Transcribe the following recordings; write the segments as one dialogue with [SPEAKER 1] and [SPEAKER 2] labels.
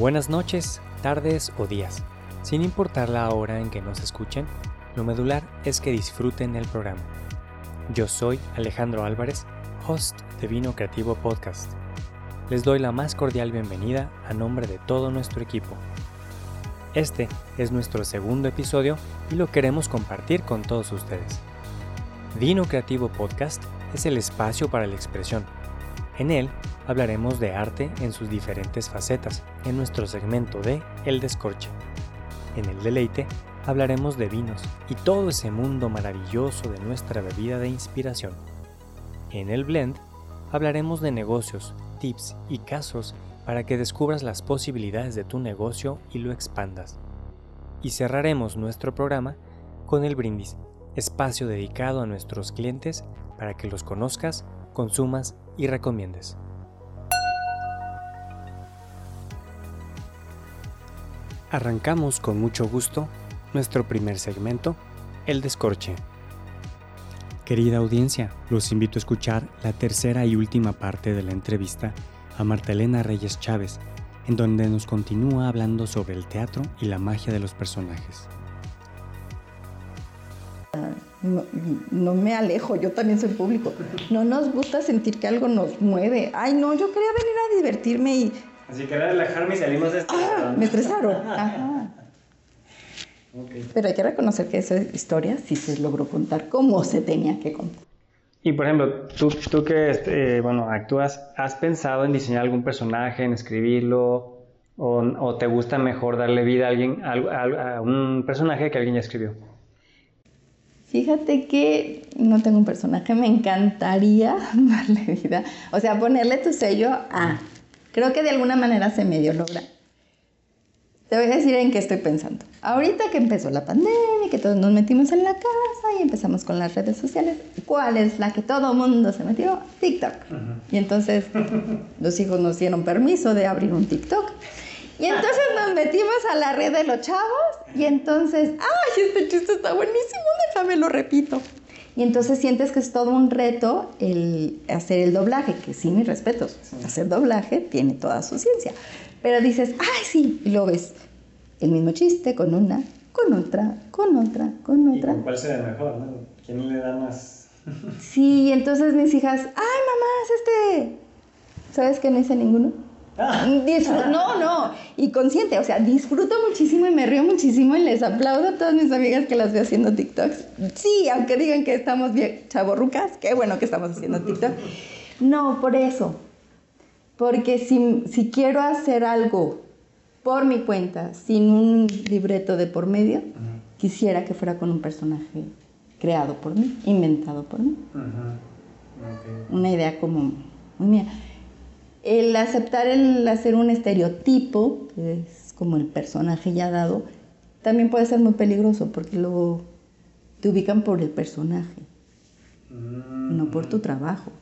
[SPEAKER 1] Buenas noches, tardes o días. Sin importar la hora en que nos escuchen, lo medular es que disfruten el programa. Yo soy Alejandro Álvarez, host de Vino Creativo Podcast. Les doy la más cordial bienvenida a nombre de todo nuestro equipo. Este es nuestro segundo episodio y lo queremos compartir con todos ustedes. Vino Creativo Podcast es el espacio para la expresión. En él hablaremos de arte en sus diferentes facetas en nuestro segmento de El Descorche. En el deleite hablaremos de vinos y todo ese mundo maravilloso de nuestra bebida de inspiración. En el blend hablaremos de negocios, tips y casos para que descubras las posibilidades de tu negocio y lo expandas. Y cerraremos nuestro programa con el brindis espacio dedicado a nuestros clientes para que los conozcas, consumas y recomiendes. Arrancamos con mucho gusto nuestro primer segmento, El Descorche. Querida audiencia, los invito a escuchar la tercera y última parte de la entrevista a Marta Elena Reyes Chávez, en donde nos continúa hablando sobre el teatro y la magia de los personajes
[SPEAKER 2] no, me alejo, yo también soy público. No nos gusta sentir que algo nos mueve. Ay, no, yo quería venir a divertirme y...
[SPEAKER 3] Así que relajarme y salimos de
[SPEAKER 2] Ah, me estresaron. Ajá. Pero hay que reconocer que esa historia sí se logró contar como se tenía que contar.
[SPEAKER 3] Y por ejemplo, tú, tú que este, bueno, actúas, ¿has pensado en diseñar algún personaje, en escribirlo? ¿O, o te gusta mejor darle vida a, alguien, a un personaje que alguien ya escribió?
[SPEAKER 2] Fíjate que no tengo un personaje, me encantaría darle vida, o sea, ponerle tu sello a... Creo que de alguna manera se medio logra. Te voy a decir en qué estoy pensando. Ahorita que empezó la pandemia, que todos nos metimos en la casa y empezamos con las redes sociales, ¿cuál es la que todo mundo se metió? TikTok. Y entonces los hijos nos dieron permiso de abrir un TikTok. Y entonces nos metimos a la red de los chavos y entonces, ¡ay, este chiste está buenísimo! Déjame lo repito. Y entonces sientes que es todo un reto el hacer el doblaje, que sí, mis respetos, hacer doblaje tiene toda su ciencia. Pero dices, ¡ay, sí! Y lo ves el mismo chiste con una, con otra, con otra, con otra.
[SPEAKER 3] ¿Y ¿Cuál será mejor? No? ¿Quién le da más?
[SPEAKER 2] sí, y entonces mis hijas, ¡ay, mamá, es este! ¿Sabes que no hice ninguno? no, no, y consciente, o sea, disfruto muchísimo y me río muchísimo y les aplaudo a todas mis amigas que las veo haciendo TikToks. Sí, aunque digan que estamos bien chaborrucas, qué bueno que estamos haciendo TikTok. No, por eso. Porque si, si quiero hacer algo por mi cuenta, sin un libreto de por medio, quisiera que fuera con un personaje creado por mí, inventado por mí. Una idea como muy mía el aceptar el hacer un estereotipo, que es como el personaje ya dado, también puede ser muy peligroso porque luego te ubican por el personaje, no por tu trabajo.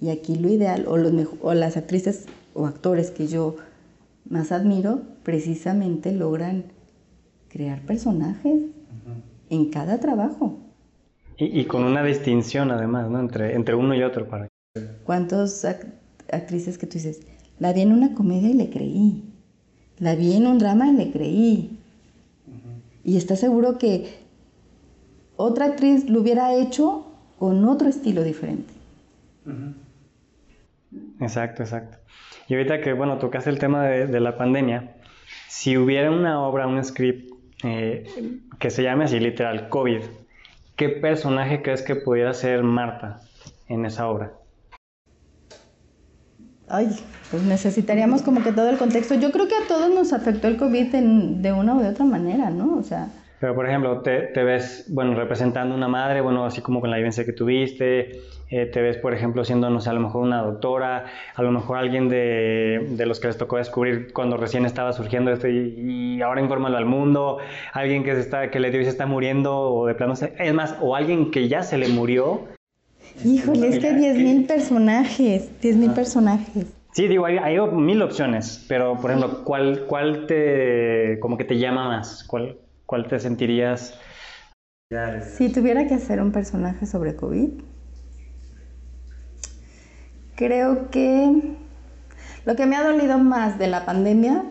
[SPEAKER 2] Y aquí lo ideal, o, los o las actrices o actores que yo más admiro, precisamente logran crear personajes en cada trabajo.
[SPEAKER 3] Y, con una distinción además, ¿no? Entre, entre uno y otro. Para...
[SPEAKER 2] ¿Cuántos actrices que tú dices, la vi en una comedia y le creí, la vi en un drama y le creí. Y está seguro que otra actriz lo hubiera hecho con otro estilo diferente.
[SPEAKER 3] Exacto, exacto. Y ahorita que, bueno, tocaste el tema de, la pandemia, si hubiera una obra, un script eh, que se llame así literal, COVID, ¿qué personaje crees que pudiera ser Marta en esa obra?
[SPEAKER 2] Ay, pues necesitaríamos como que todo el contexto. Yo creo que a todos nos afectó el COVID de una o de otra manera, ¿no? O sea...
[SPEAKER 3] Pero, por ejemplo, te, ves, bueno, representando una madre, bueno, así como con la vivencia que tuviste, eh, te ves, por ejemplo, siendo, no sé, a lo mejor una doctora, a lo mejor alguien de, de los que les tocó descubrir cuando recién estaba surgiendo esto y, ahora infórmalo al mundo, alguien que, se está, que le dio y se está muriendo, o de plano, es más, o alguien que ya se le murió.
[SPEAKER 2] Híjole, es que 10.000 personajes, 10.000 personajes.
[SPEAKER 3] Sí, digo, hay, hay, mil opciones, pero por ejemplo, ¿cuál, cuál te, como que te llama más? ¿Cuál, cuál te sentirías?
[SPEAKER 2] Si tuviera que hacer un personaje sobre COVID, Creo que lo que me ha dolido más de la pandemia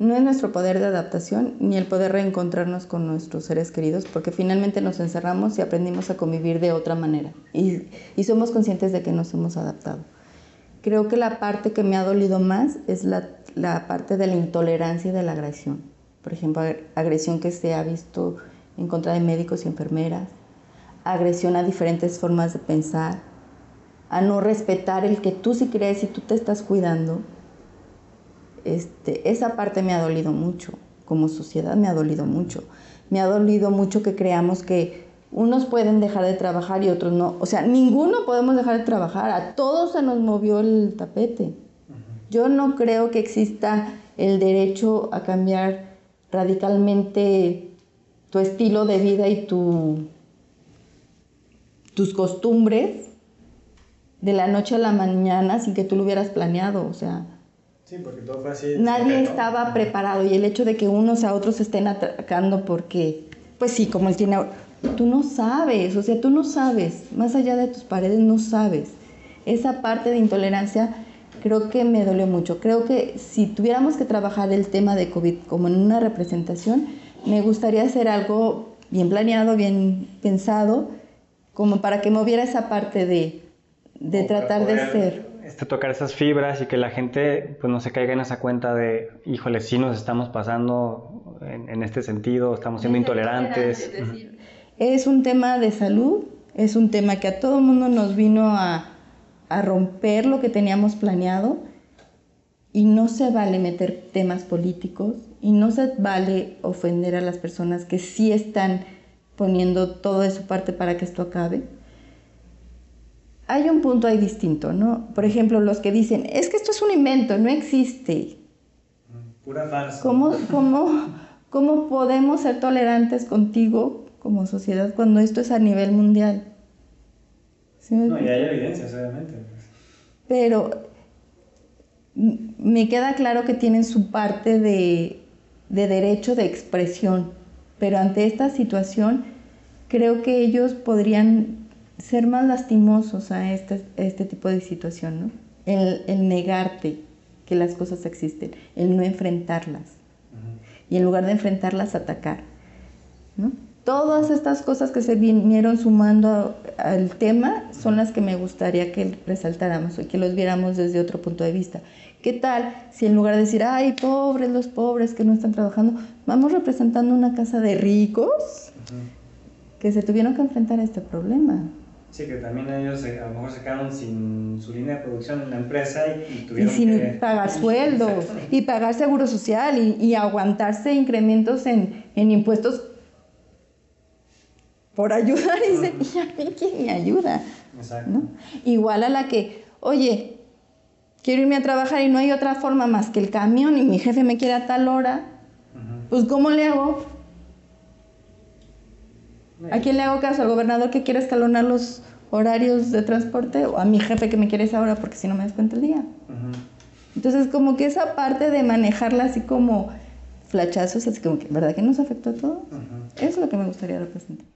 [SPEAKER 2] no es nuestro poder de adaptación ni el poder reencontrarnos con nuestros seres queridos, porque finalmente nos encerramos y aprendimos a convivir de otra manera y, somos conscientes de que nos hemos adaptado. Creo que la parte que me ha dolido más es la, la parte de la intolerancia y de la agresión. Por ejemplo, agresión que se ha visto en contra de médicos y enfermeras, agresión a diferentes formas de pensar, a no respetar el que tú sí crees y tú te estás cuidando, este, esa parte me ha dolido mucho. Como sociedad me ha dolido mucho. Me ha dolido mucho que creamos que unos pueden dejar de trabajar y otros no. O sea, ninguno podemos dejar de trabajar. A todos se nos movió el tapete. Yo no creo que exista el derecho a cambiar radicalmente tu estilo de vida y tu, tus costumbres de la noche a la mañana sin que tú lo hubieras planeado, o sea.
[SPEAKER 3] Sí, porque todo fue así.
[SPEAKER 2] Nadie estaba preparado y el hecho de que unos a otros estén atacando porque, pues sí, como él tiene, tú no sabes, o sea, tú no sabes, más allá de tus paredes no sabes. Esa parte de intolerancia creo que me dolió mucho. Creo que si tuviéramos que trabajar el tema de COVID como en una representación, me gustaría hacer algo bien planeado, bien pensado, como para que moviera esa parte de de tratar de ser.
[SPEAKER 3] Este, tocar esas fibras y que la gente pues no se caiga en esa cuenta de, híjole, sí nos estamos pasando en, este sentido, estamos siendo intolerantes.
[SPEAKER 2] Es un tema de salud, es un tema que a todo el mundo nos vino a, a romper lo que teníamos planeado y no se vale meter temas políticos y no se vale ofender a las personas que sí están poniendo todo de su parte para que esto acabe hay un punto ahí distinto, ¿no? Por ejemplo, los que dicen, es que esto es un invento, no existe.
[SPEAKER 3] Pura farsa.
[SPEAKER 2] ¿Cómo, cómo, cómo podemos ser tolerantes contigo como sociedad cuando esto es a nivel mundial?
[SPEAKER 3] no, y hay evidencias, obviamente.
[SPEAKER 2] Pero me queda claro que tienen su parte de, de derecho de expresión, pero ante esta situación creo que ellos podrían ser más lastimosos a este, este tipo de situación, ¿no? El, negarte que las cosas existen, el no enfrentarlas. Y en lugar de enfrentarlas, atacar. ¿no? Todas estas cosas que se vinieron sumando al tema son las que me gustaría que resaltáramos y que los viéramos desde otro punto de vista. ¿Qué tal si en lugar de decir, ay, pobres los pobres que no están trabajando, vamos representando una casa de ricos que se tuvieron que enfrentar a este problema?
[SPEAKER 3] Sí, que también ellos a lo mejor se quedaron sin su línea de producción en la empresa y, tuvieron
[SPEAKER 2] y sin
[SPEAKER 3] que...
[SPEAKER 2] pagar sueldos y pagar seguro social y, y aguantarse incrementos en, en, impuestos por ayudar y, dice, ¿y a mí quién me ayuda? Exacto. ¿No? Igual a la que, oye, quiero irme a trabajar y no hay otra forma más que el camión y mi jefe me quiere a tal hora, pues ¿cómo le hago? ¿A quién le hago caso? ¿Al gobernador que quiere escalonar los horarios de transporte o a mi jefe que me quiere esa hora porque si no me descuenta el día? Entonces, como que esa parte de manejarla así como flachazos, así como que, ¿verdad que nos afectó a todos? Eso es lo que me gustaría representar.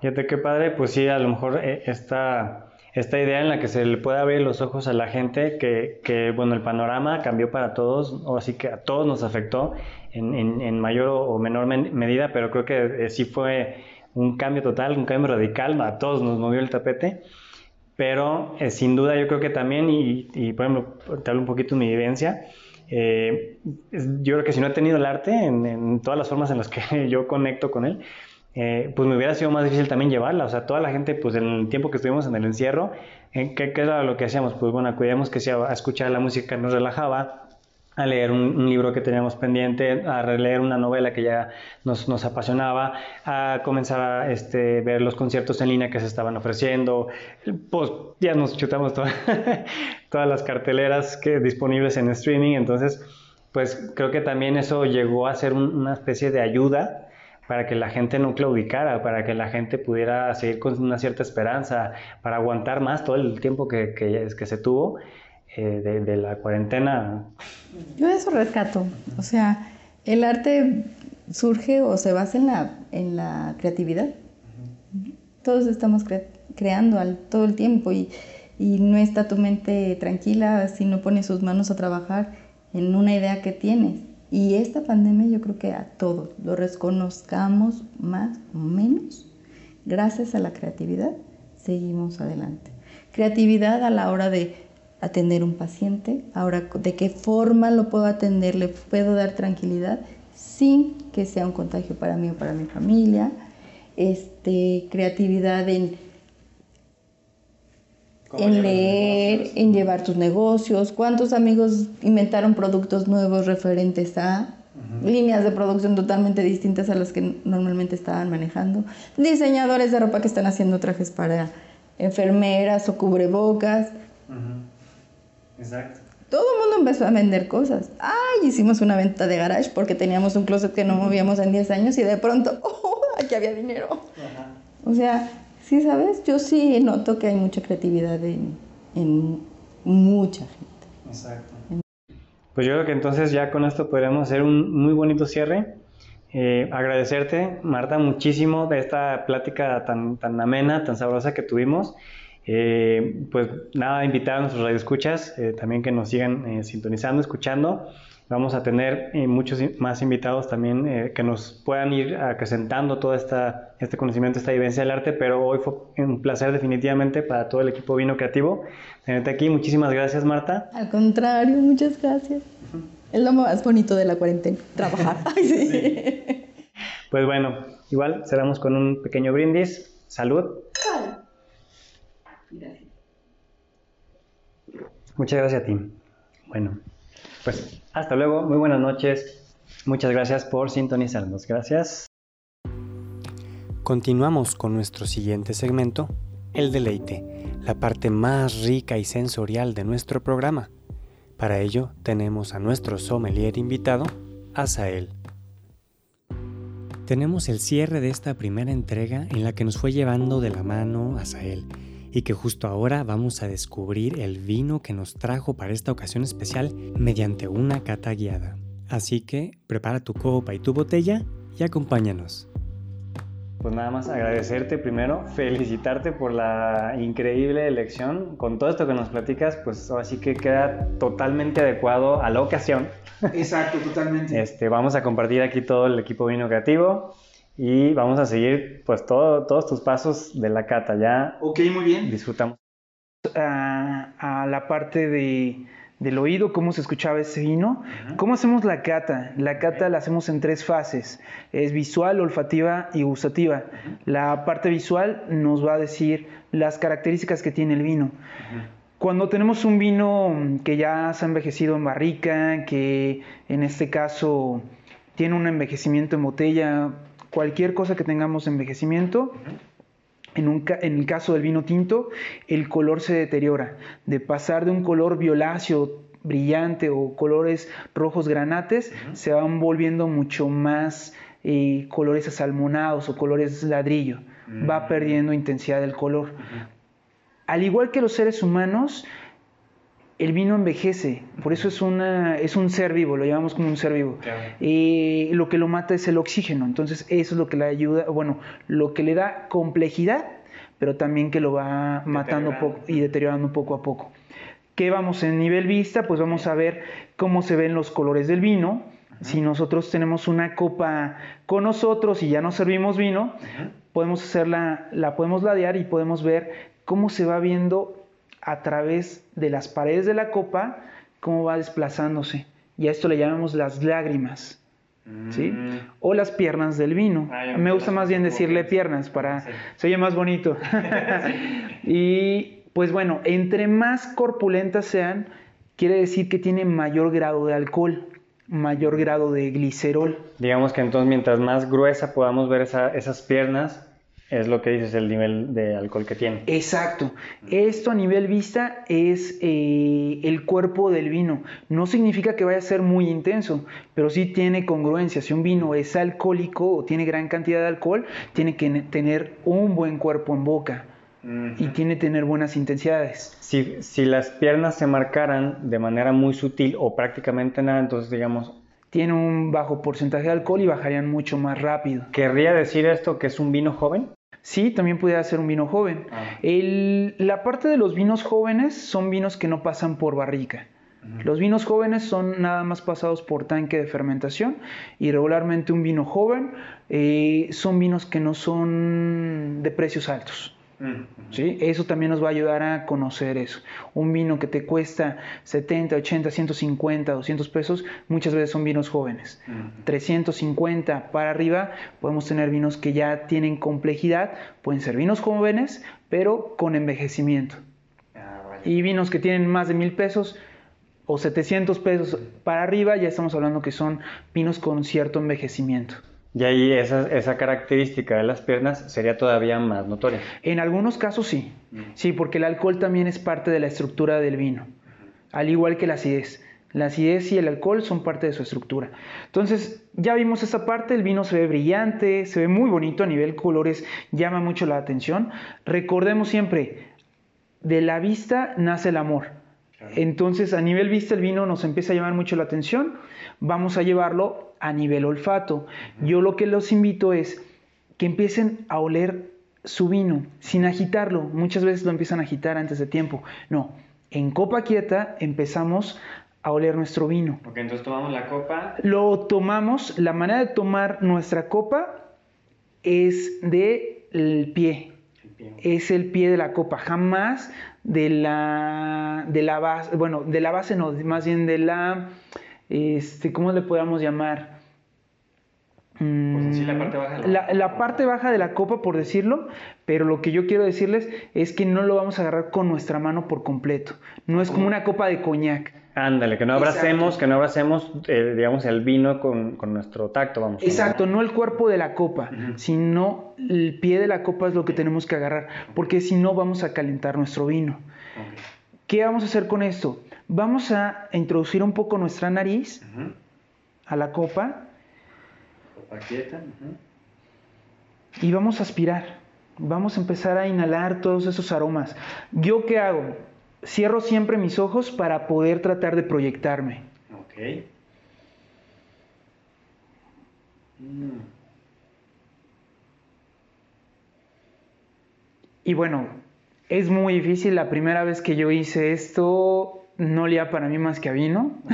[SPEAKER 3] Fíjate qué padre, pues sí, a lo mejor eh, esta, esta idea en la que se le puede abrir los ojos a la gente, que, que bueno, el panorama cambió para todos, o así que a todos nos afectó en, en, mayor o menor medida, pero creo que eh, sí fue un cambio total, un cambio radical, a todos nos movió el tapete, pero eh, sin duda yo creo que también, y, y, por ejemplo, te un poquito de mi vivencia, eh, yo creo que si no he tenido el arte en, todas las formas en las que yo conecto con él, eh, pues me hubiera sido más difícil también llevarla. O sea, toda la gente, pues en el tiempo que estuvimos en el encierro, ¿qué, ¿qué, era lo que hacíamos? Pues bueno, acudíamos que sea escuchar la música nos relajaba, a leer un, libro que teníamos pendiente, a releer una novela que ya nos, apasionaba, a comenzar a este, ver los conciertos en línea que se estaban ofreciendo. Pues ya nos chutamos todas las carteleras que, disponibles en streaming, entonces pues creo que también eso llegó a ser una especie de ayuda para que la gente no claudicara, para que la gente pudiera seguir con una cierta esperanza, para aguantar más todo el tiempo que se tuvo eh, de, la cuarentena.
[SPEAKER 2] Yo eso rescato, o sea, el arte surge o se basa en la, en la creatividad. Todos estamos creando al, todo el tiempo y, y no está tu mente tranquila si no pones sus manos a trabajar en una idea que tienes. Y esta pandemia yo creo que a todos lo reconozcamos más o menos, gracias a la creatividad, seguimos adelante. Creatividad a la hora de atender un paciente, ahora de qué forma lo puedo atender, le puedo dar tranquilidad sin que sea un contagio para mí o para mi familia. Este, creatividad en en leer, en llevar tus negocios. ¿Cuántos amigos inventaron productos nuevos referentes a líneas de producción totalmente distintas a las que normalmente estaban manejando? Diseñadores de ropa que están haciendo trajes para enfermeras o cubrebocas.
[SPEAKER 3] Exacto.
[SPEAKER 2] Todo el mundo empezó a vender cosas. Ay, hicimos una venta de garage porque teníamos un closet que no movíamos en 10 años y de pronto, ¡oh! Aquí había dinero. O sea, Sí, ¿sabes? Yo sí noto que hay mucha creatividad en, mucha gente.
[SPEAKER 3] Exacto. Pues yo creo que entonces ya con esto podríamos hacer un muy bonito cierre. Eh, agradecerte, Marta, muchísimo de esta plática tan, tan amena, tan sabrosa que tuvimos. Eh, pues nada, invitar a nuestros radioescuchas eh, también que nos sigan sintonizando, escuchando. Vamos a tener eh, muchos más invitados también eh, que nos puedan ir acrecentando todo esta, este conocimiento, esta vivencia del arte, pero hoy fue un placer definitivamente para todo el equipo Vino Creativo tenerte aquí. Muchísimas gracias, Marta.
[SPEAKER 2] Al contrario, muchas gracias. Es lo más bonito de la cuarentena, trabajar.
[SPEAKER 3] Pues bueno, igual cerramos con un pequeño brindis. Salud. Gracias. Muchas gracias a ti. Bueno. Pues hasta luego, muy buenas noches. Muchas gracias por sintonizarnos. Gracias.
[SPEAKER 1] Continuamos con nuestro siguiente segmento, el deleite, la parte más rica y sensorial de nuestro programa. Para ello tenemos a nuestro sommelier invitado, Asael. Tenemos el cierre de esta primera entrega en la que nos fue llevando de la mano Asael y que justo ahora vamos a descubrir el vino que nos trajo para esta ocasión especial mediante una cata guiada. Así que prepara tu copa y tu botella y acompáñanos.
[SPEAKER 3] Pues nada más agradecerte primero, felicitarte por la increíble elección. Con todo esto que nos platicas, pues ahora sí que queda totalmente adecuado a la ocasión.
[SPEAKER 4] Exacto, totalmente.
[SPEAKER 3] Este, vamos a compartir aquí todo el equipo vino creativo y vamos a seguir pues todo, todos tus pasos de la cata. Ya
[SPEAKER 4] ok, muy bien.
[SPEAKER 3] disfrutamos.
[SPEAKER 4] A, la parte de, del oído, cómo se escuchaba ese vino. ¿Cómo hacemos la cata? La cata la hacemos en tres fases. Es visual, olfativa y gustativa. La parte visual nos va a decir las características que tiene el vino. Cuando tenemos un vino que ya se ha envejecido en barrica, que en este caso tiene un envejecimiento en botella cualquier cosa que tengamos envejecimiento, en, un, en, el caso del vino tinto, el color se deteriora. De pasar de un color violáceo, brillante o colores rojos granates, se van volviendo mucho más eh, colores asalmonados o colores ladrillo. Va mm. perdiendo intensidad del color. Al igual que los seres humanos, el vino envejece, por eso es, una, es un ser vivo, lo llamamos como un ser vivo. Y lo que lo mata es el oxígeno, entonces eso es lo que le ayuda, bueno, lo que le da complejidad, pero también que lo va matando y deteriorando poco a poco. ¿Qué vamos en nivel vista? Pues vamos a ver cómo se ven los colores del vino. Si nosotros tenemos una copa con nosotros y ya no servimos vino, podemos hacerla, la podemos ladear y podemos ver cómo se va viendo a través de las paredes de la copa, cómo va desplazándose. Y a esto le llamamos las lágrimas. ¿Sí? Mm. O las piernas del vino. Ah, me gusta más bien decirle piernas para... Se oye más bonito. y pues bueno, entre más corpulentas sean, quiere decir que tiene mayor grado de alcohol, mayor grado de glicerol.
[SPEAKER 3] Digamos que entonces mientras más gruesa podamos ver esas piernas, es lo que dices, el nivel de alcohol que tiene.
[SPEAKER 4] Exacto. Esto a nivel vista es eh, el cuerpo del vino. No significa que vaya a ser muy intenso, pero sí tiene congruencia. Si un vino es alcohólico o tiene gran cantidad de alcohol, tiene que tener un buen cuerpo en boca y tiene que tener buenas intensidades.
[SPEAKER 3] Si, si las piernas se marcaran de manera muy sutil o prácticamente nada, entonces digamos...
[SPEAKER 4] Tiene un bajo porcentaje de alcohol y bajarían mucho más rápido.
[SPEAKER 3] ¿Querría decir esto que es un vino joven?
[SPEAKER 4] Sí, también pudiera ser un vino joven. Ah. la parte de los vinos jóvenes son vinos que no pasan por barrica. Los vinos jóvenes son nada más pasados por tanque de fermentación y regularmente un vino joven eh, son vinos que no son de precios altos. ¿Sí? Eso también nos va a ayudar a conocer eso. Un vino que te cuesta 70, 80, 150, 200 pesos, muchas veces son vinos jóvenes. 350 para arriba podemos tener vinos que ya tienen complejidad, pueden ser vinos jóvenes, pero con envejecimiento. Ah, y vinos que tienen más de mil pesos o 700 pesos para arriba, ya estamos hablando que son vinos con cierto envejecimiento.
[SPEAKER 3] Y ahí esa, esa característica de las piernas sería todavía más notoria.
[SPEAKER 4] En algunos casos sí, sí, porque el alcohol también es parte de la estructura del vino, al igual que la acidez. La acidez y el alcohol son parte de su estructura. Entonces, ya vimos esa parte, el vino se ve brillante, se ve muy bonito a nivel colores, llama mucho la atención. Recordemos siempre, de la vista nace el amor. Entonces, a nivel vista, el vino nos empieza a llamar mucho la atención. Vamos a llevarlo a nivel olfato. Yo lo que los invito es que empiecen a oler su vino sin agitarlo. Muchas veces lo empiezan a agitar antes de tiempo. No, en copa quieta empezamos a oler nuestro vino.
[SPEAKER 3] Ok, entonces tomamos la copa.
[SPEAKER 4] Lo tomamos, la manera de tomar nuestra copa es de el pie. Es el pie de la copa, jamás de la de la base, bueno, de la base no, más bien de la este, ¿cómo le podamos llamar?
[SPEAKER 3] Pues la parte baja. De la,
[SPEAKER 4] la, parte baja de la copa, por decirlo, pero lo que yo quiero decirles es que no lo vamos a agarrar con nuestra mano por completo. No es como una copa de coñac.
[SPEAKER 3] Ándale, que no abracemos, que no abracemos, eh, digamos, el vino con, nuestro tacto, vamos.
[SPEAKER 4] Exacto, no el cuerpo de la copa, sino el pie de la copa es lo que tenemos que agarrar, porque si no vamos a calentar nuestro vino. ¿Qué vamos a hacer con esto? Vamos a introducir un poco nuestra nariz a la copa y vamos a aspirar. Vamos a empezar a inhalar todos esos aromas. ¿Yo qué hago? Cierro siempre mis ojos para poder tratar de proyectarme. Ok. Mm. Y bueno, es muy difícil. La primera vez que yo hice esto, no olía para mí más que a vino.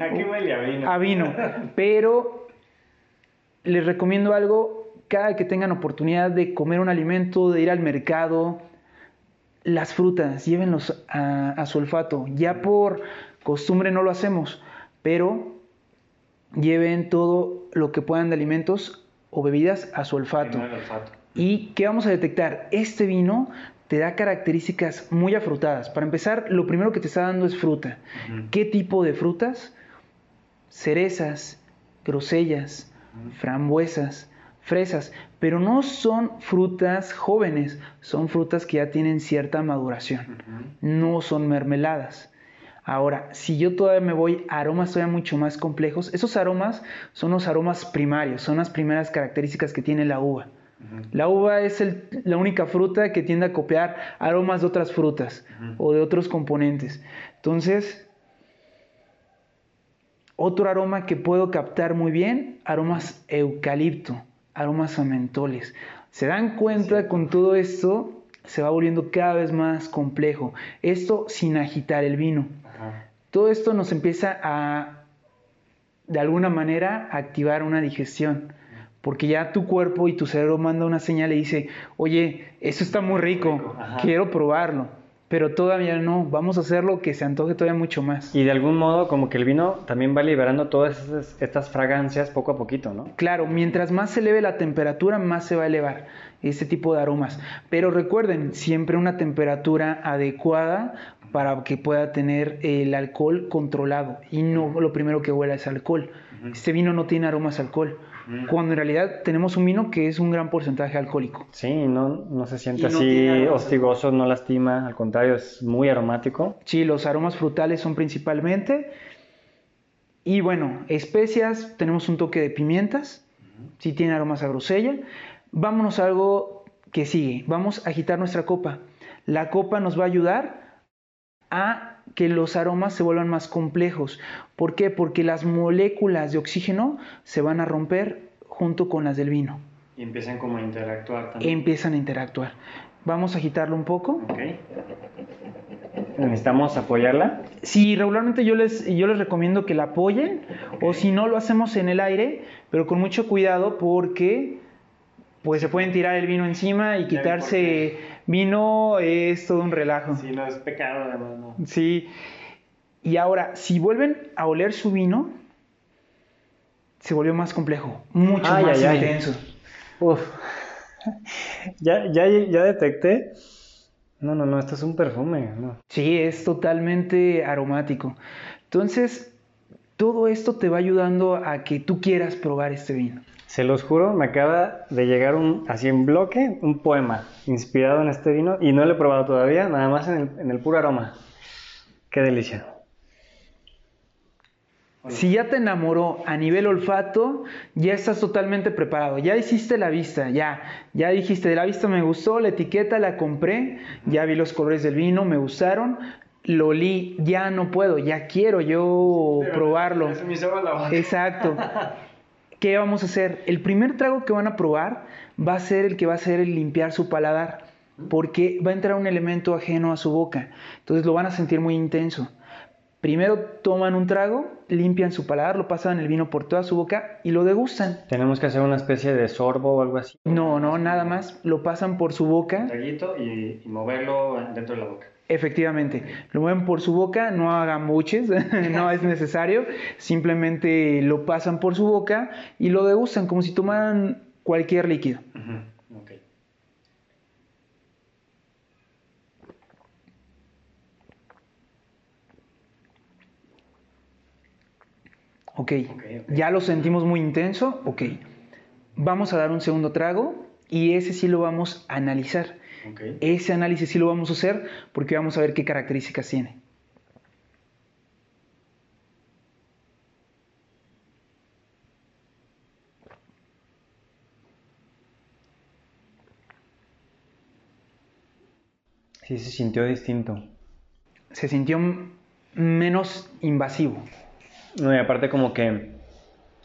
[SPEAKER 3] ¿A qué huele a vino?
[SPEAKER 4] A vino. Pero les recomiendo algo, cada que tengan oportunidad de comer un alimento, de ir al mercado, las frutas, llévenlos a, su olfato. Ya por costumbre no lo hacemos, pero lleven todo lo que puedan de alimentos o bebidas a su olfato. ¿Y qué vamos a detectar? Este vino te da características muy afrutadas. Para empezar, lo primero que te está dando es fruta. ¿Qué tipo de frutas? Cerezas, grosellas, frambuesas, fresas, pero no son frutas jóvenes, son frutas que ya tienen cierta maduración, no son mermeladas. Ahora, si yo todavía me voy a aromas todavía mucho más complejos, esos aromas son los aromas primarios, son las primeras características que tiene la uva. La uva es la única fruta que tiende a copiar aromas de otras frutas o de otros componentes. Entonces, otro aroma que puedo captar muy bien, aromas eucalipto, aromas a mentoles. ¿Se dan cuenta con todo esto? Se va volviendo cada vez más complejo. Esto sin agitar el vino. Todo esto nos empieza a, de alguna manera, activar una digestión. Porque ya tu cuerpo y tu cerebro manda una señal y dice, oye, eso está muy rico, quiero probarlo pero todavía no, vamos a hacerlo que se antoje todavía mucho más.
[SPEAKER 3] Y de algún modo como que el vino también va liberando todas estas fragancias poco a poquito, ¿no?
[SPEAKER 4] Claro, mientras más se eleve la temperatura, más se va a elevar ese tipo de aromas. Pero recuerden, siempre una temperatura adecuada para que pueda tener el alcohol controlado y no lo primero que huela es alcohol. Este vino no tiene aromas a alcohol, cuando en realidad tenemos un vino que es un gran porcentaje alcohólico.
[SPEAKER 3] Sí, no, no se siente así hostigoso, no lastima, al contrario, es muy aromático.
[SPEAKER 4] Sí, los aromas frutales son principalmente. Y bueno, especias, tenemos un toque de pimientas, si tiene aromas a grosella. Vámonos a algo que sigue, vamos a agitar nuestra copa. La copa nos va a ayudar a que los aromas se vuelvan más complejos. ¿Por qué? Porque las moléculas de oxígeno se van a romper junto con las del vino.
[SPEAKER 3] Y empiezan como a interactuar también.
[SPEAKER 4] Empiezan a interactuar. Vamos a agitarlo un poco.
[SPEAKER 3] Ok. ¿Necesitamos apoyarla?
[SPEAKER 4] Sí, regularmente yo les, yo les recomiendo que la apoyen o si no lo hacemos en el aire, pero con mucho cuidado porque pues se pueden tirar el vino encima y quitarse vino es todo un relajo.
[SPEAKER 3] Sí, no es pecado además, ¿no?
[SPEAKER 4] Sí. Y ahora, si vuelven a oler su vino, se volvió más complejo, mucho más intenso.
[SPEAKER 3] Uf. ya, ya, ya detecté. No, no, no, esto es un perfume. No.
[SPEAKER 4] Sí, es totalmente aromático. Entonces, todo esto te va ayudando a que tú quieras probar este vino.
[SPEAKER 3] Se los juro, me acaba de llegar un, así en bloque, un poema inspirado en este vino y no lo he probado todavía, nada más en el, puro aroma. Qué delicia.
[SPEAKER 4] Si ya te enamoró a nivel olfato, ya estás totalmente preparado. Ya hiciste la vista, ya. Ya dijiste, de la vista me gustó, la etiqueta la compré, ya vi los colores del vino, me gustaron, lo olí, ya no puedo, ya quiero yo probarlo. Exacto. ¿Qué vamos a hacer? El primer trago que van a probar va a ser el que va a hacer el limpiar su paladar, porque va a entrar un elemento ajeno a su boca. Entonces lo van a sentir muy intenso. Primero toman un trago, limpian su paladar, lo pasan el vino por toda su boca y lo degustan.
[SPEAKER 3] ¿Tenemos que hacer una especie de sorbo o algo así?
[SPEAKER 4] No, no, nada más. Lo pasan por su boca.
[SPEAKER 3] Un y, y moverlo dentro de la boca.
[SPEAKER 4] Efectivamente, lo mueven por su boca, no hagan buches, no es necesario, simplemente lo pasan por su boca y lo degustan como si tomaran cualquier líquido. ok, ya lo sentimos muy intenso, ok. Vamos a dar un segundo trago y ese sí lo vamos a analizar. Ese análisis sí lo vamos a hacer porque vamos a ver qué características tiene.
[SPEAKER 3] Sí, se sintió distinto.
[SPEAKER 4] Se sintió menos invasivo.
[SPEAKER 3] No, y aparte como que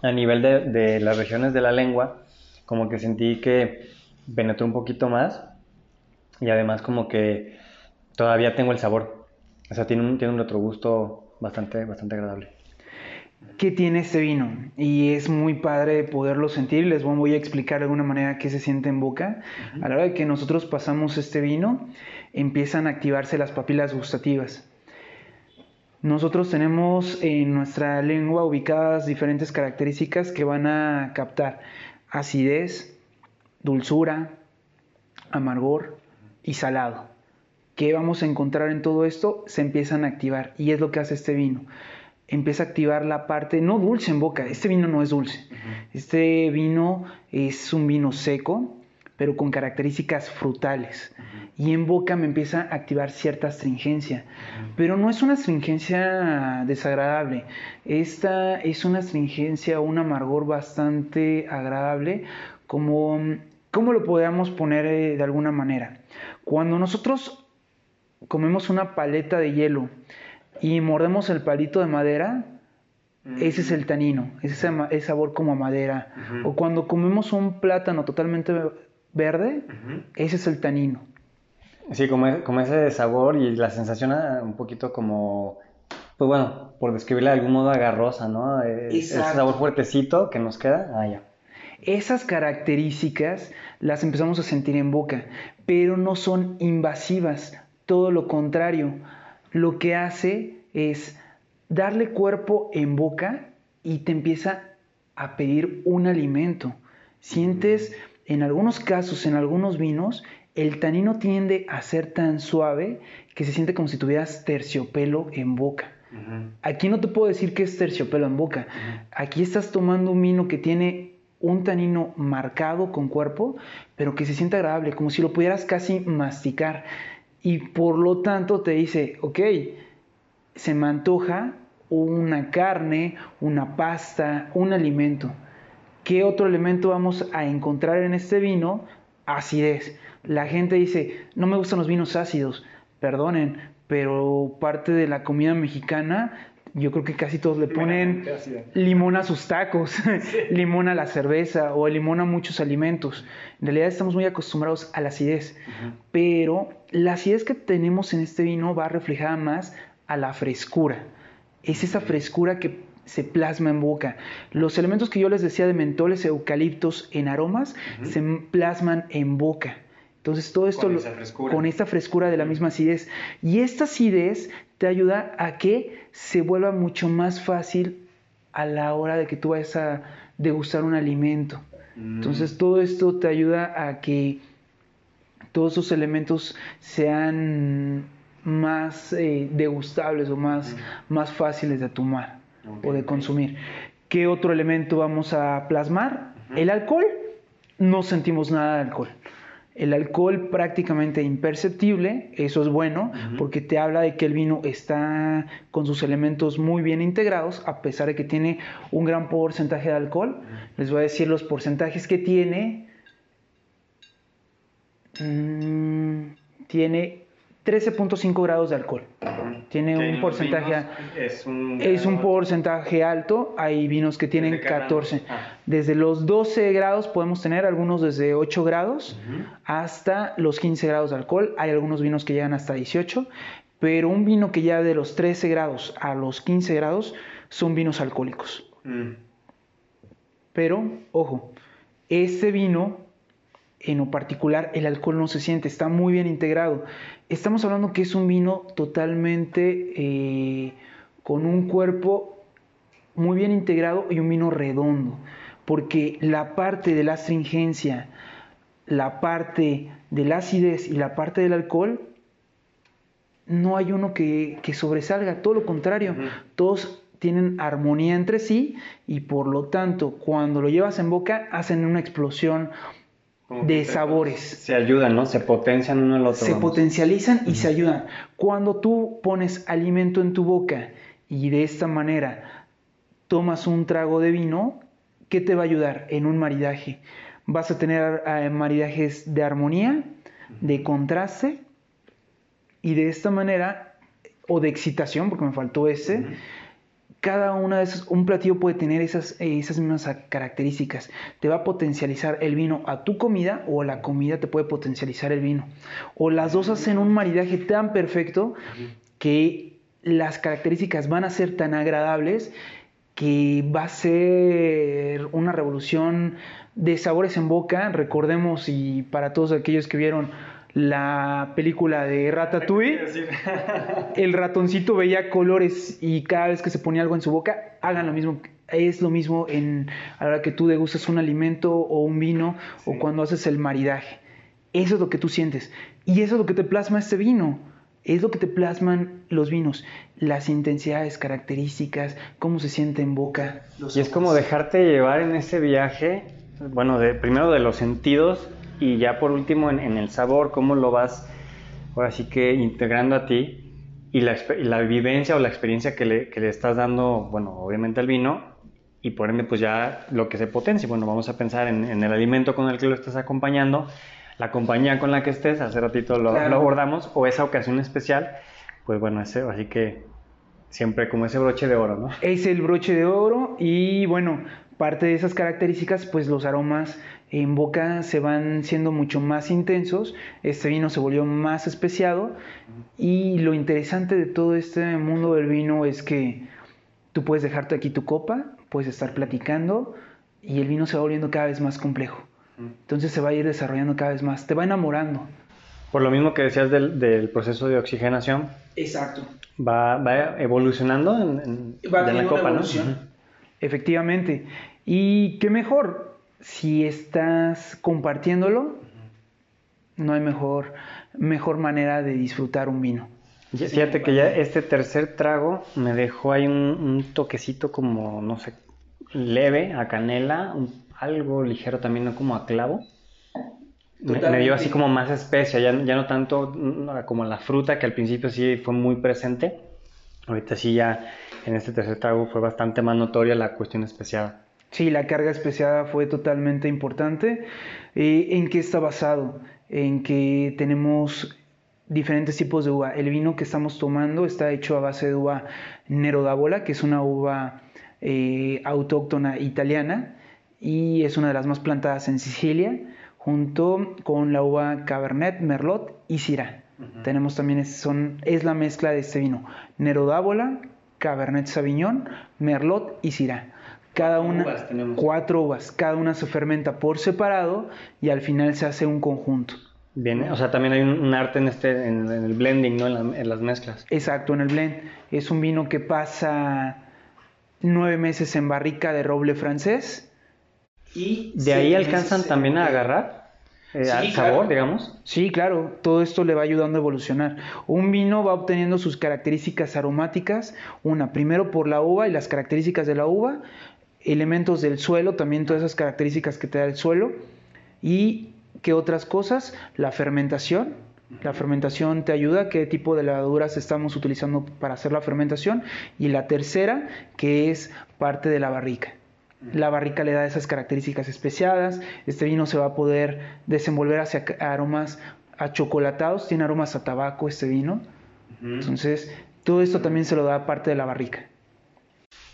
[SPEAKER 3] a nivel de, de las regiones de la lengua, como que sentí que penetró un poquito más y además como que todavía tengo el sabor. O sea, tiene un, tiene un retrogusto bastante, bastante agradable.
[SPEAKER 4] ¿Qué tiene este vino? Y es muy padre poderlo sentir. Les voy a explicar de alguna manera qué se siente en boca. A la hora de que nosotros pasamos este vino, empiezan a activarse las papilas gustativas. Nosotros tenemos en nuestra lengua ubicadas diferentes características que van a captar acidez, dulzura, amargor, y salado. ¿Qué vamos a encontrar en todo esto? Se empiezan a activar y es lo que hace este vino. Empieza a activar la parte, no dulce en boca, este vino no es dulce. Este vino es un vino seco, pero con características frutales. Y en boca me empieza a activar cierta astringencia. Pero no es una astringencia desagradable. Esta es una astringencia, un amargor bastante agradable, como, ¿cómo lo podemos poner eh, de alguna manera? Cuando nosotros comemos una paleta de hielo y mordemos el palito de madera, ese es el tanino, ese es sabor como a madera. O cuando comemos un plátano totalmente verde, ese es el tanino.
[SPEAKER 3] Sí, como, ese sabor y la sensación ah, un poquito como, pues bueno, por describirla de algún modo agarrosa, ¿no? Ese sabor fuertecito que nos queda. Ah, ya.
[SPEAKER 4] Esas características las empezamos a sentir en boca, pero no son invasivas, todo lo contrario. Lo que hace es darle cuerpo en boca y te empieza a pedir un alimento. Sientes en algunos casos, en algunos vinos, el tanino tiende a ser tan suave que se siente como si tuvieras terciopelo en boca. Aquí no te puedo decir que es terciopelo en boca. Aquí estás tomando un vino que tiene un tanino marcado con cuerpo, pero que se siente agradable, como si lo pudieras casi masticar. Y por lo tanto te dice, ok, se me antoja una carne, una pasta, un alimento. ¿Qué otro elemento vamos a encontrar en este vino? Acidez. La gente dice, no me gustan los vinos ácidos. Perdonen, pero parte de la comida mexicana, yo creo que casi todos le ponen limón a sus tacos, limón a la cerveza o limón a muchos alimentos. En realidad estamos muy acostumbrados a la acidez, pero la acidez que tenemos en este vino va reflejada más a la frescura. Es esa frescura que se plasma en boca. Los elementos que yo les decía de mentoles, eucaliptos en aromas, se plasman en boca. Entonces todo esto con, esta frescura de la misma acidez. Y esta acidez te ayuda a que se vuelva mucho más fácil a la hora de que tú vayas a degustar un alimento. Mm. Entonces todo esto te ayuda a que todos esos elementos sean más eh, degustables o más, mm. más fáciles de tomar o de consumir. ¿Qué otro elemento vamos a plasmar? El alcohol. No sentimos nada de alcohol. El alcohol prácticamente imperceptible, eso es bueno, porque te habla de que el vino está con sus elementos muy bien integrados, a pesar de que tiene un gran porcentaje de alcohol. Les voy a decir los porcentajes que tiene. Mm, tiene 13.5 grados de alcohol. Tiene un porcentaje es un, porcentaje alto. Hay vinos que tienen 14. Ah. Desde los 12 grados podemos tener algunos desde 8 grados hasta los 15 grados de alcohol. Hay algunos vinos que llegan hasta 18, pero un vino que ya de los 13 grados a los 15 grados son vinos alcohólicos. Mm. Pero ojo, este vino en lo particular el alcohol no se siente, está muy bien integrado. Estamos hablando que es un vino totalmente eh, con un cuerpo muy bien integrado y un vino redondo, porque la parte de la astringencia, la parte de la acidez y la parte del alcohol, no hay uno que, sobresalga, todo lo contrario, todos tienen armonía entre sí y por lo tanto cuando lo llevas en boca hacen una explosión de sabores.
[SPEAKER 3] Se ayudan, ¿no? Se potencian uno al otro.
[SPEAKER 4] Se potencializan y se ayudan. Cuando tú pones alimento en tu boca y de esta manera tomas un trago de vino, ¿qué te va a ayudar en un maridaje? Vas a tener eh, maridajes de armonía, de contraste y de esta manera, o de excitación, porque me faltó ese, cada una de esas, un platillo puede tener esas, eh, esas mismas características. Te va a potencializar el vino a tu comida o la comida te puede potencializar el vino. O las dos hacen un maridaje tan perfecto que las características van a ser tan agradables que va a ser una revolución de sabores en boca. Recordemos y para todos aquellos que vieron la película de Ratatouille, el ratoncito veía colores y cada vez que se ponía algo en su boca, hagan lo mismo. Es lo mismo en a la hora que tú degustas un alimento o un vino o cuando haces el maridaje. Eso es lo que tú sientes. Y eso es lo que te plasma este vino. Es lo que te plasman los vinos. Las intensidades, características, cómo se siente en boca.
[SPEAKER 3] y es como dejarte llevar en ese viaje, bueno, de, primero de los sentidos y ya por último en, el sabor, cómo lo vas ahora sí que integrando a ti y la, la vivencia o la experiencia que le, que le, estás dando, bueno, obviamente al vino y por ende pues ya lo que se potencia. Bueno, vamos a pensar en, el alimento con el que lo estás acompañando, la compañía con la que estés, hace ratito lo, lo abordamos, o esa ocasión especial, pues bueno, ese, así que siempre como ese broche de oro, ¿no?
[SPEAKER 4] Es el broche de oro y bueno, parte de esas características, pues los aromas en boca se van siendo mucho más intensos, este vino se volvió más especiado y lo interesante de todo este mundo del vino es que tú puedes dejarte aquí tu copa, puedes estar platicando y el vino se va volviendo cada vez más complejo. Entonces se va a ir desarrollando cada vez más, te va enamorando.
[SPEAKER 3] Por lo mismo que decías del, proceso de oxigenación.
[SPEAKER 4] Exacto.
[SPEAKER 3] Va, evolucionando en, la copa, ¿no?
[SPEAKER 4] Efectivamente. Y qué mejor, si estás compartiéndolo, No hay mejor, mejor manera de disfrutar un vino.
[SPEAKER 3] Fíjate que ya este tercer trago me dejó ahí un, toquecito como, no sé, leve a canela, algo ligero también, ¿no? como a clavo. Me, dio así como más especia, ya, ya no tanto mm, como la fruta que al principio sí fue muy presente. Ahorita sí ya en este tercer trago fue bastante más notoria la cuestión especiada.
[SPEAKER 4] Sí, la carga especiada fue totalmente importante. Eh, ¿En qué está basado? En que tenemos diferentes tipos de uva. El vino que estamos tomando está hecho a base de uva Nero d'Avola, que es una uva eh, autóctona italiana y es una de las más plantadas en Sicilia, junto con la uva Cabernet, Merlot y Syrah. Tenemos también, es, son, es la mezcla de este vino, Nero d'Avola, Cabernet Sauvignon, Merlot y Syrah. Cada una, cuatro uvas, cada una se fermenta por separado y al final se hace un conjunto.
[SPEAKER 3] Bien, o sea, también hay un, arte en, este, en, el blending, ¿no? En, las mezclas.
[SPEAKER 4] Exacto, en el blend. Es un vino que pasa nueve meses en barrica de roble francés.
[SPEAKER 3] Y de ahí alcanzan también a agarrar eh, al sabor, digamos.
[SPEAKER 4] Sí, claro, todo esto le va ayudando a evolucionar. Un vino va obteniendo sus características aromáticas, una, primero por la uva y las características de la uva, elementos del suelo, también todas esas características que te da el suelo, y ¿Qué otras cosas? La fermentación. La fermentación te ayuda, qué tipo de levaduras estamos utilizando para hacer la fermentación. Y la tercera, que es parte de la barrica. La barrica le da esas características especiadas. Este vino se va a poder desenvolver hacia aromas achocolatados, tiene aromas a tabaco este vino. Entonces, todo esto también se lo da parte de la barrica.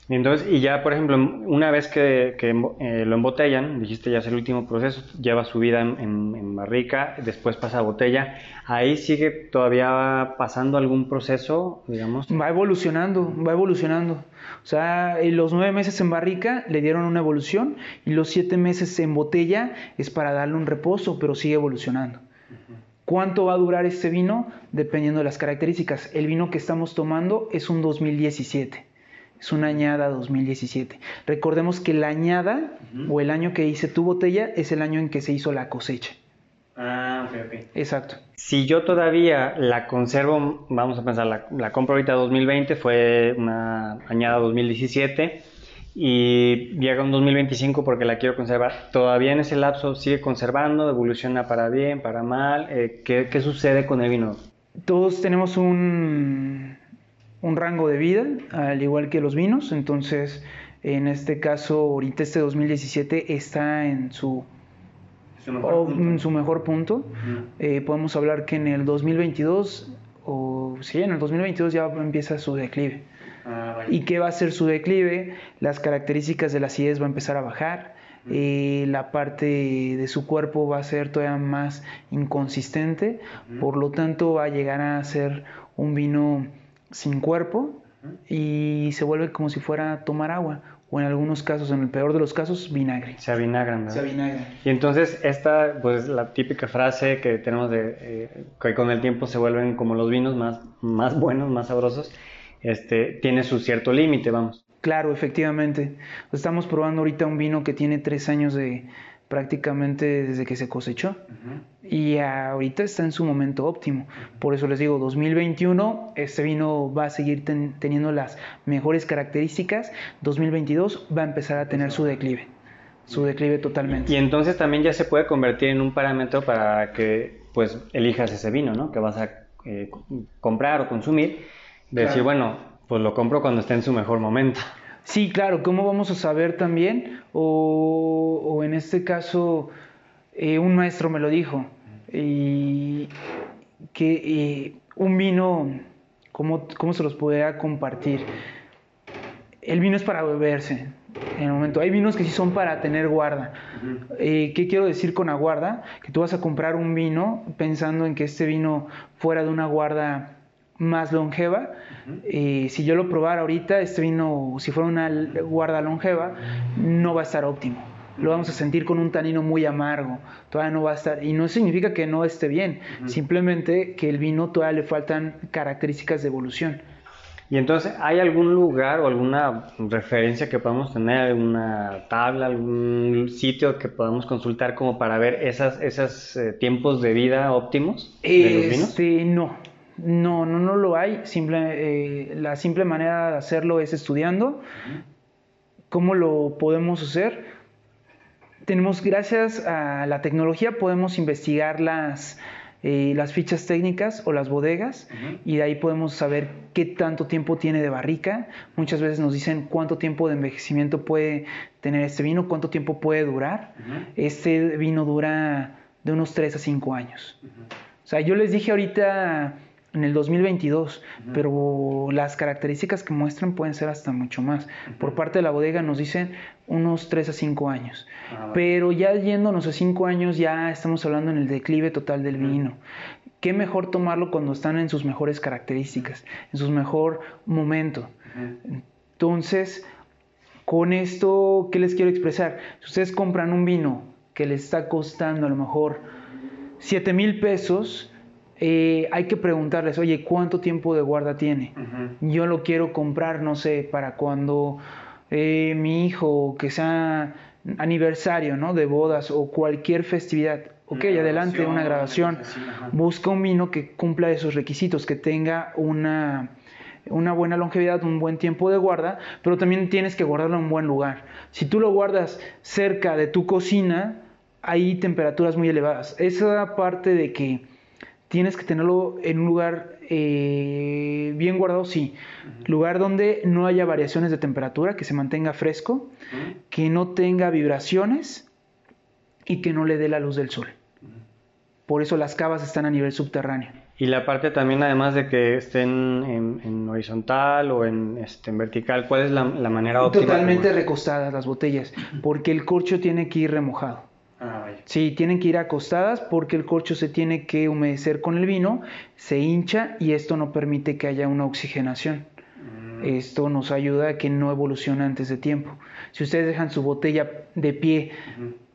[SPEAKER 3] Y entonces, y ya, por ejemplo, una vez que, eh, lo embotellan, dijiste ya es el último proceso, lleva su vida en, barrica, después pasa a botella, ahí sigue todavía pasando algún proceso, digamos.
[SPEAKER 4] Va evolucionando, va evolucionando. O sea, los nueve meses en barrica le dieron una evolución y los siete meses en botella es para darle un reposo, pero sigue evolucionando. ¿Cuánto va a durar este vino? Dependiendo de las características. El vino que estamos tomando es un 2017 es una añada 2017. Recordemos que la añada o el año que hice tu botella es el año en que se hizo la cosecha.
[SPEAKER 3] Ah, ok, ok.
[SPEAKER 4] Exacto.
[SPEAKER 3] Si yo todavía la conservo, vamos a pensar, la, la compro ahorita 2020, fue una añada 2017 y llega un 2025 porque la quiero conservar, todavía en ese lapso sigue conservando, evoluciona para bien, para mal. Eh, ¿qué, ¿Qué sucede con el vino?
[SPEAKER 4] Todos tenemos un, un rango de vida, al igual que los vinos. Entonces, en este caso, ahorita este 2017 está en su, mejor punto. Eh, podemos hablar que en el 2022, o sí, en el 2022 ya empieza su declive. Ah, ¿Y qué va a ser su declive? Las características de la acidez va a empezar a bajar. Eh, la parte de su cuerpo va a ser todavía más inconsistente, por lo tanto va a llegar a ser un vino sin cuerpo y se vuelve como si fuera a tomar agua o en algunos casos, en el peor de los casos, vinagre.
[SPEAKER 3] Se avinagran, ¿verdad?
[SPEAKER 4] Se avinagran.
[SPEAKER 3] Y entonces esta, pues la típica frase que tenemos de eh, que con el tiempo se vuelven como los vinos más, más buenos, más sabrosos, este, tiene su cierto límite, vamos.
[SPEAKER 4] Claro, efectivamente. Estamos probando ahorita un vino que tiene tres años de, prácticamente desde que se cosechó y ahorita está en su momento óptimo. Por eso les digo, 2021 este vino va a seguir teniendo las mejores características, 2022 va a empezar a tener su declive, su declive totalmente.
[SPEAKER 3] Y entonces también ya se puede convertir en un parámetro para que pues elijas ese vino, ¿no? Que vas a eh, comprar o consumir, decir, bueno, pues lo compro cuando esté en su mejor momento.
[SPEAKER 4] Sí, claro, ¿cómo vamos a saber también? O, en este caso, eh, un maestro me lo dijo, y que eh, un vino, ¿cómo, ¿cómo, se los podría compartir? El vino es para beberse en el momento. Hay vinos que sí son para tener guarda. Eh, ¿Qué quiero decir con aguarda? Que tú vas a comprar un vino pensando en que este vino fuera de una guarda más longeva. y si yo lo probara ahorita, este vino, si fuera una guarda longeva, no va a estar óptimo. Lo vamos a sentir con un tanino muy amargo, todavía no va a estar, y no significa que no esté bien, simplemente que el vino todavía le faltan características de evolución.
[SPEAKER 3] Y entonces, ¿hay algún lugar o alguna referencia que podamos tener, alguna tabla, algún sitio que podamos consultar como para ver esas, esos eh, tiempos de vida óptimos de los vinos?
[SPEAKER 4] Este, no, no, no, no lo hay. Simple, eh, la simple manera de hacerlo es estudiando. ¿Cómo lo podemos hacer? Tenemos, gracias a la tecnología, podemos investigar las, eh, las fichas técnicas o las bodegas y de ahí podemos saber qué tanto tiempo tiene de barrica. Muchas veces nos dicen cuánto tiempo de envejecimiento puede tener este vino, cuánto tiempo puede durar. Este vino dura de unos 3 a 5 años. O sea, yo les dije ahorita en el 2022, pero las características que muestran pueden ser hasta mucho más. Por parte de la bodega nos dicen unos 3 a 5 años,
[SPEAKER 3] Ah,
[SPEAKER 4] pero ya yéndonos a 5 años ya estamos hablando en el declive total del vino. ¿Qué mejor tomarlo cuando están en sus mejores características, en su mejor momento? Entonces, con esto, ¿qué les quiero expresar? Si ustedes compran un vino que les está costando a lo mejor 7 mil pesos, eh, hay que preguntarles, oye, ¿cuánto tiempo de guarda tiene? Yo lo quiero comprar, no sé, para cuando eh, mi hijo, que sea aniversario, ¿no? De bodas o cualquier festividad. Ok, adelante, una grabación. Busca un vino que cumpla esos requisitos, que tenga una, una buena longevidad, un buen tiempo de guarda, pero también tienes que guardarlo en un buen lugar. Si tú lo guardas cerca de tu cocina, hay temperaturas muy elevadas. Esa parte de que tienes que tenerlo en un lugar eh, bien guardado, sí. Lugar donde no haya variaciones de temperatura, que se mantenga fresco, que no tenga vibraciones y que no le dé la luz del sol. Por eso las cavas están a nivel subterráneo.
[SPEAKER 3] Y la parte también, además de que estén en, en horizontal o en, este, en vertical, ¿cuál es la, la manera óptima?
[SPEAKER 4] Totalmente recostadas las botellas, porque el corcho tiene que ir remojado.
[SPEAKER 3] Ah, vaya.
[SPEAKER 4] Sí, tienen que ir acostadas porque el corcho se tiene que humedecer con el vino, se hincha y esto no permite que haya una oxigenación. Esto nos ayuda a que no evolucione antes de tiempo. Si ustedes dejan su botella de pie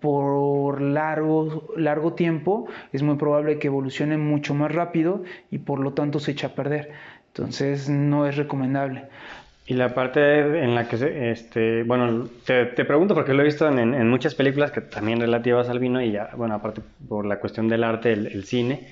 [SPEAKER 4] por largo, largo tiempo, es muy probable que evolucione mucho más rápido y por lo tanto se echa a perder. Entonces no es recomendable.
[SPEAKER 3] Y la parte en la que, se- este, bueno, te, te pregunto porque lo he visto en, en- muchas películas que también relativas al vino y ya, bueno, aparte por la cuestión del arte, el, el cine,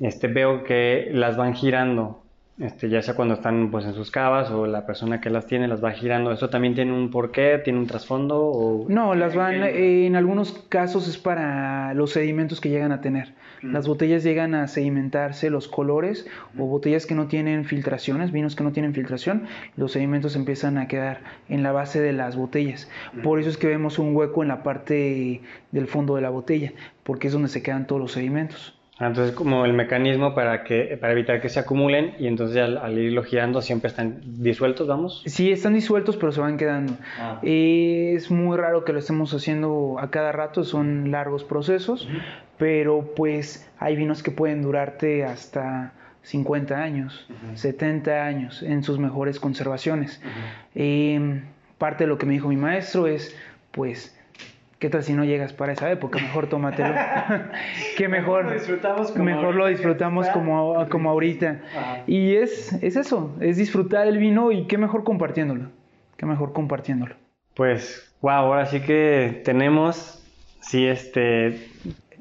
[SPEAKER 3] este, veo que las van girando, este, ya sea cuando están pues en sus cavas o la persona que las tiene las va girando. ¿Eso también tiene un porqué, tiene un trasfondo? O...
[SPEAKER 4] No, las van, en algunos casos es para los sedimentos que llegan a tener. Las botellas llegan a sedimentarse, los colores, o botellas que no tienen filtraciones, vinos que no tienen filtración, los sedimentos empiezan a quedar en la base de las botellas. Por eso es que vemos un hueco en la parte del fondo de la botella, porque es donde se quedan todos los sedimentos.
[SPEAKER 3] Ah, Entonces, como el mecanismo para, que, para evitar que se acumulen y entonces al, al irlo girando siempre están disueltos, vamos.
[SPEAKER 4] Sí, están disueltos, pero se van quedando.
[SPEAKER 3] Ah.
[SPEAKER 4] Es muy raro que lo estemos haciendo a cada rato, son largos procesos, pero pues hay vinos que pueden durarte hasta 50 años, 70 años en sus mejores conservaciones. Eh, parte de lo que me dijo mi maestro es, pues, ¿qué tal si no llegas para esa época? Mejor tómatelo. que mejor,
[SPEAKER 3] lo disfrutamos como
[SPEAKER 4] mejor lo disfrutamos como, como ahorita.
[SPEAKER 3] Ajá.
[SPEAKER 4] Y es, es eso, es disfrutar el vino y qué mejor compartiéndolo. Qué mejor compartiéndolo.
[SPEAKER 3] Pues, wow, ahora sí que tenemos, sí, este,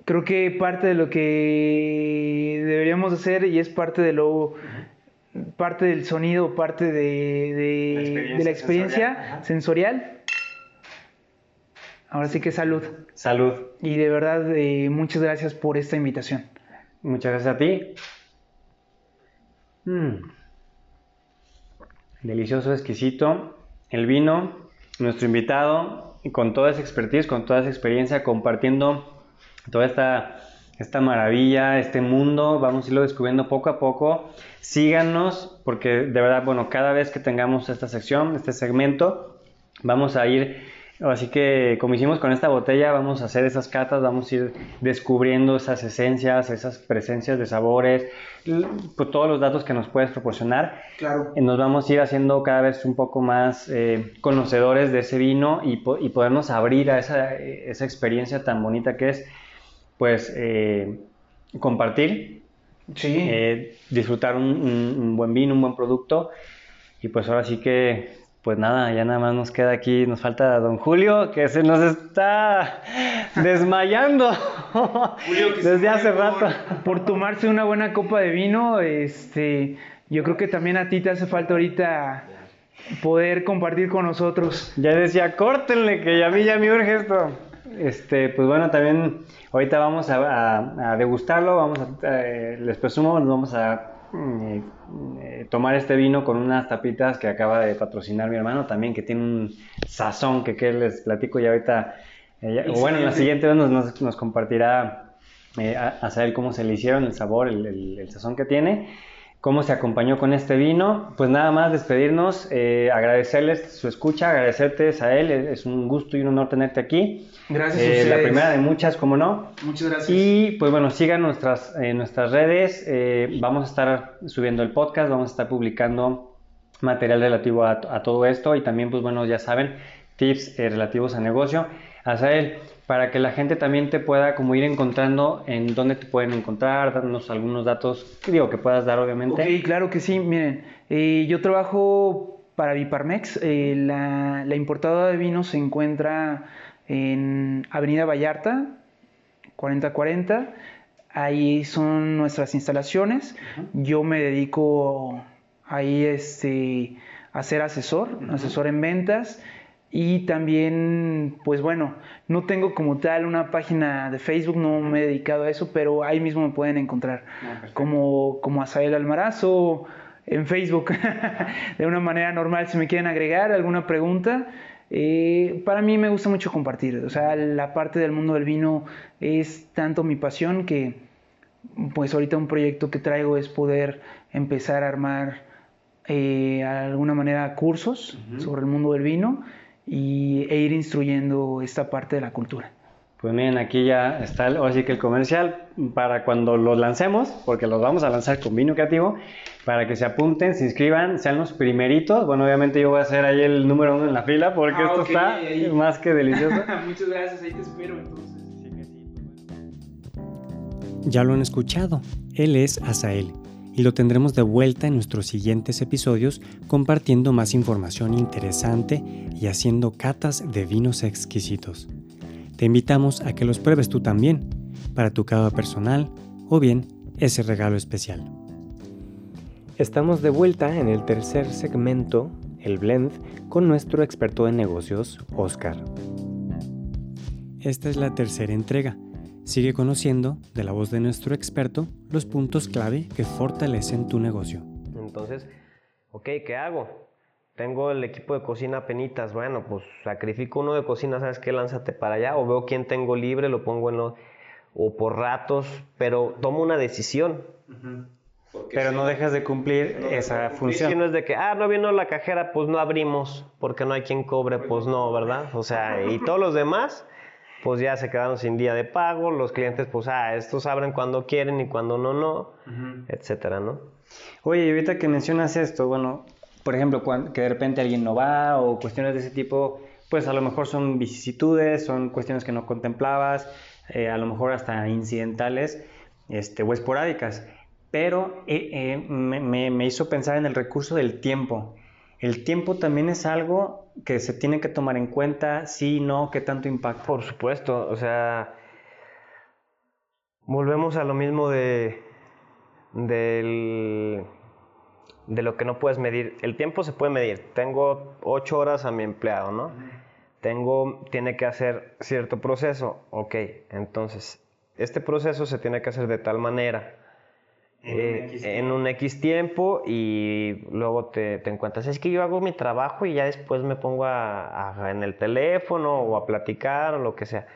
[SPEAKER 4] Creo que parte de lo que deberíamos hacer y es parte de lo parte del sonido, parte de, de-
[SPEAKER 3] La experiencia
[SPEAKER 4] de la experiencia
[SPEAKER 3] sensorial, ajá.
[SPEAKER 4] sensorial. Ahora sí que salud.
[SPEAKER 3] salud.
[SPEAKER 4] Y de verdad, eh, muchas gracias por esta invitación.
[SPEAKER 3] Muchas gracias a ti. Mm. Delicioso, exquisito. El vino, nuestro invitado, y con toda esa expertise, con toda esa experiencia, compartiendo toda esta, esta maravilla, este mundo. Vamos a irlo descubriendo poco a poco. Síganos, porque de verdad, bueno, cada vez que tengamos esta sección, este segmento, vamos a ir Así que como hicimos con esta botella, vamos a hacer esas catas, vamos a ir descubriendo esas esencias, esas presencias de sabores, pues, todos los datos que nos puedes proporcionar.
[SPEAKER 4] Claro.
[SPEAKER 3] Eh, Nos vamos a ir haciendo cada vez un poco más eh, conocedores de ese vino y, po- y podernos abrir a esa, esa experiencia tan bonita que es, pues, eh, compartir,
[SPEAKER 4] Sí.
[SPEAKER 3] eh, disfrutar un, un- un buen vino, un buen producto Y pues ahora sí que, pues nada, ya nada más nos queda aquí, nos falta don Julio, que se nos está desmayando desde hace rato.
[SPEAKER 4] Por tomarse una buena copa de vino, este, yo creo que también a ti te hace falta ahorita poder compartir con nosotros.
[SPEAKER 3] Ya decía, córtenle, que a mí ya me urge esto. Este, pues bueno, también ahorita vamos a, degustarlo, vamos a, eh, les presumo, nos vamos a eh, tomar este vino con unas tapitas que acaba de patrocinar mi hermano también, que tiene un sazón que, que les platico y ahorita, eh, bueno, en la siguiente vez nos, nos, compartirá a, saber cómo se le hicieron, el sabor, el, el sazón que tiene cómo se acompañó con este vino. Pues nada más despedirnos, eh, agradecerles su escucha, agradecerte a él, es un gusto y un honor tenerte aquí.
[SPEAKER 4] Gracias.
[SPEAKER 3] Eh, la primera de muchas, como no.
[SPEAKER 4] Muchas gracias.
[SPEAKER 3] Y pues bueno, sigan nuestras, eh, nuestras redes, vamos a estar subiendo el podcast, vamos a estar publicando material relativo a, a todo esto y también pues bueno, ya saben, tips relativos a negocio. Azael, para que la gente también te pueda como ir encontrando en dónde te pueden encontrar, darnos algunos datos, digo, que puedas dar obviamente.
[SPEAKER 4] Sí, claro que sí, miren, eh, yo trabajo para Viparmex, eh, la, la, importadora de vino se encuentra en Avenida Vallarta, 4040, ahí son nuestras instalaciones, yo me dedico ahí este, a ser asesor, asesor en ventas, y también, pues bueno, no tengo como tal una página de Facebook, no me he dedicado a eso, pero ahí mismo me pueden encontrar. Ah, como, como Asael Almarazo en Facebook, de una manera normal, si me quieren agregar alguna pregunta. Eh, para mí me gusta mucho compartir, o sea, la parte del mundo del vino es tanto mi pasión que pues ahorita un proyecto que traigo es poder empezar a armar eh, de alguna manera cursos sobre el mundo del vino y, e ir instruyendo esta parte de la cultura.
[SPEAKER 3] Pues miren, aquí ya está así que el comercial para cuando los lancemos, porque los vamos a lanzar con vino creativo, para que se apunten, se inscriban, sean los primeritos. Bueno, obviamente yo voy a ser ahí el número uno en la fila, porque ah, esto está más que delicioso.
[SPEAKER 4] Muchas gracias, ahí te espero entonces.
[SPEAKER 1] Ya lo han escuchado, él es Asael y lo tendremos de vuelta en nuestros siguientes episodios compartiendo más información interesante y haciendo catas de vinos exquisitos. Te invitamos a que los pruebes tú también, para tu cava personal o bien ese regalo especial. Estamos de vuelta en el tercer segmento, el blend, con nuestro experto en negocios, Oscar. Esta es la tercera entrega Sigue conociendo, de la voz de nuestro experto, los puntos clave que fortalecen tu negocio.
[SPEAKER 5] Entonces, ok, ¿qué hago? Tengo el equipo de cocina penitas, bueno, pues sacrifico uno de cocina, ¿sabes qué? Lánzate para allá, o veo quién tengo libre, lo pongo en lo... o por ratos, pero tomo una decisión.
[SPEAKER 3] Pero no dejas de cumplir esa función.
[SPEAKER 5] Si no es de que, ah, no vino la cajera, pues no abrimos, porque no hay quien cobre, pues no, ¿verdad? O sea, y todos los demás, pues ya se quedaron sin día de pago, los clientes pues, ah, estos abren cuando quieren y cuando no, no, etcétera, ¿no?
[SPEAKER 3] Oye, y ahorita que mencionas esto, bueno, por ejemplo, que de repente alguien no va o cuestiones de ese tipo, pues a lo mejor son vicisitudes, son cuestiones que no contemplabas, eh, a lo mejor hasta incidentales este, o esporádicas, pero eh, eh, me, me hizo pensar en el recurso del tiempo. El tiempo también es algo que se tiene que tomar en cuenta, sí, no, qué tanto impacto.
[SPEAKER 5] Por supuesto, o sea, volvemos a lo mismo de, de lo que no puedes medir. El tiempo se puede medir. Tengo ocho horas a mi empleado, ¿no? Tengo, tiene que hacer cierto proceso. Ok, entonces, este proceso se tiene que hacer de tal manera en, un X tiempo y luego te, te, encuentras, es que yo hago mi trabajo y ya después me pongo a, en el teléfono o a platicar o lo que sea.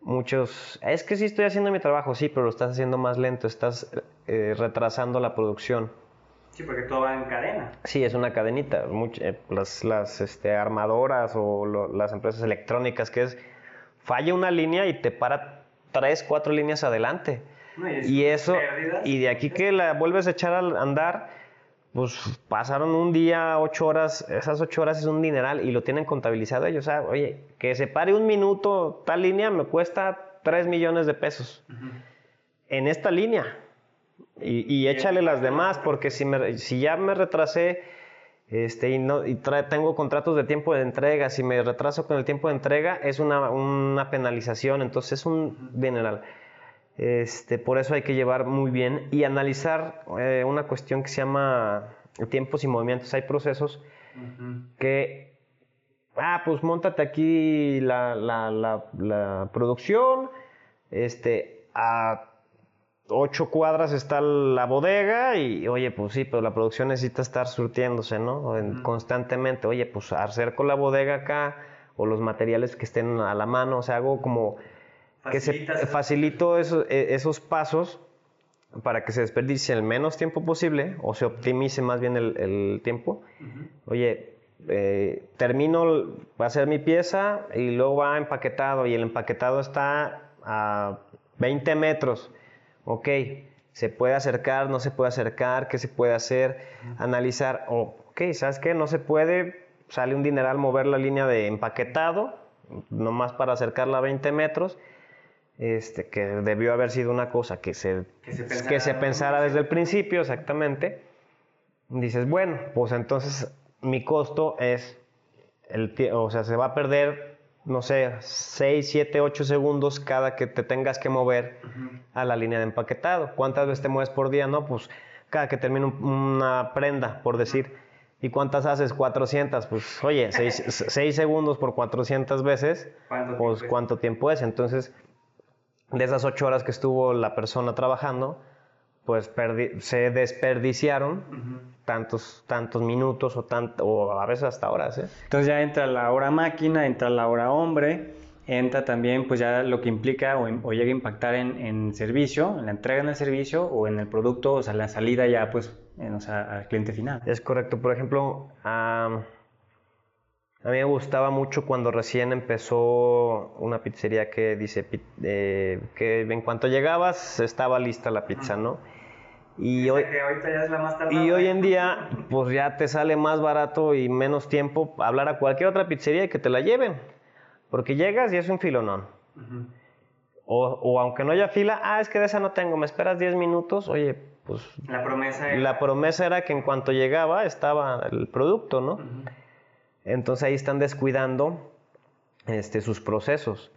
[SPEAKER 5] Muchos, es que sí estoy haciendo mi trabajo, sí, pero lo estás haciendo más lento, estás eh, retrasando la producción.
[SPEAKER 3] Sí, porque todo va en cadena.
[SPEAKER 5] Sí, es una cadenita. Eh, las las este, armadoras o las empresas electrónicas que es, falla una línea y te para tres, cuatro líneas adelante y, eso, y de aquí que la vuelves a echar a andar, pues pasaron un día, ocho horas, esas ocho horas es un dineral y lo tienen contabilizado ellos. O sea, oye, que se pare un minuto tal línea me cuesta tres millones de pesos. En esta línea. Y, échale las demás, porque si, me, si ya me retrasé Este, y no, y tengo contratos de tiempo de entrega. Si me retraso con el tiempo de entrega, es una, una penalización. Entonces es un dineral. Este, por eso hay que llevar muy bien y analizar eh, una cuestión que se llama tiempos y movimientos. Hay procesos que, ah, pues montate aquí la, la, la, la producción, este, a ocho cuadras está la bodega y, oye, pues sí, pero la producción necesita estar surtiéndose, ¿no? Constantemente, oye, pues acerco la bodega acá o los materiales que estén a la mano, o sea, hago como que se facilito esos, e, esos pasos para que se desperdicie el menos tiempo posible o se optimice más bien el, tiempo. Oye, eh, termino, va a ser mi pieza y luego va empaquetado y el empaquetado está a 20 metros ok, se puede acercar, no se puede acercar, qué se puede hacer, analizar, ok, ¿sabes qué? No se puede, sale un dineral mover la línea de empaquetado, nomás para acercarla a 20 metros, este, que debió haber sido una cosa que se, que se pensara, desde el principio, exactamente. Dices, bueno, pues entonces mi costo es, el, o sea, se va a perder no sé, 6, 7, 8 segundos cada que te tengas que mover a la línea de empaquetado. ¿Cuántas veces te mueves por día? No, pues cada que termino una prenda, por decir. ¿Y cuántas haces? 400. Pues oye, 6, segundos por 400 veces, pues cuánto tiempo es. Entonces, de esas 8 horas que estuvo la persona trabajando, pues se desperdiciaron tantos, tantos minutos o, o a veces hasta horas. ¿eh?
[SPEAKER 3] Entonces ya entra la hora máquina, entra la hora hombre, entra también pues ya lo que implica o, llega a impactar en, servicio, en la entrega en el servicio o en el producto, o sea, la salida ya pues en, o sea, al cliente final.
[SPEAKER 5] Es correcto. Por ejemplo, a mí me gustaba mucho cuando recién empezó una pizzería que dice eh, que en cuanto llegabas estaba lista la pizza, ¿no? Y hoy, y hoy en día, pues ya te sale más barato y menos tiempo hablar a cualquier otra pizzería y que te la lleven. Porque llegas y es un filonón. o, o, aunque no haya fila, ah, es que de esa no tengo, me esperas 10 minutos, oye, pues...
[SPEAKER 3] La promesa era...
[SPEAKER 5] La promesa era que en cuanto llegaba estaba el producto, ¿no? Entonces ahí están descuidando este, sus procesos.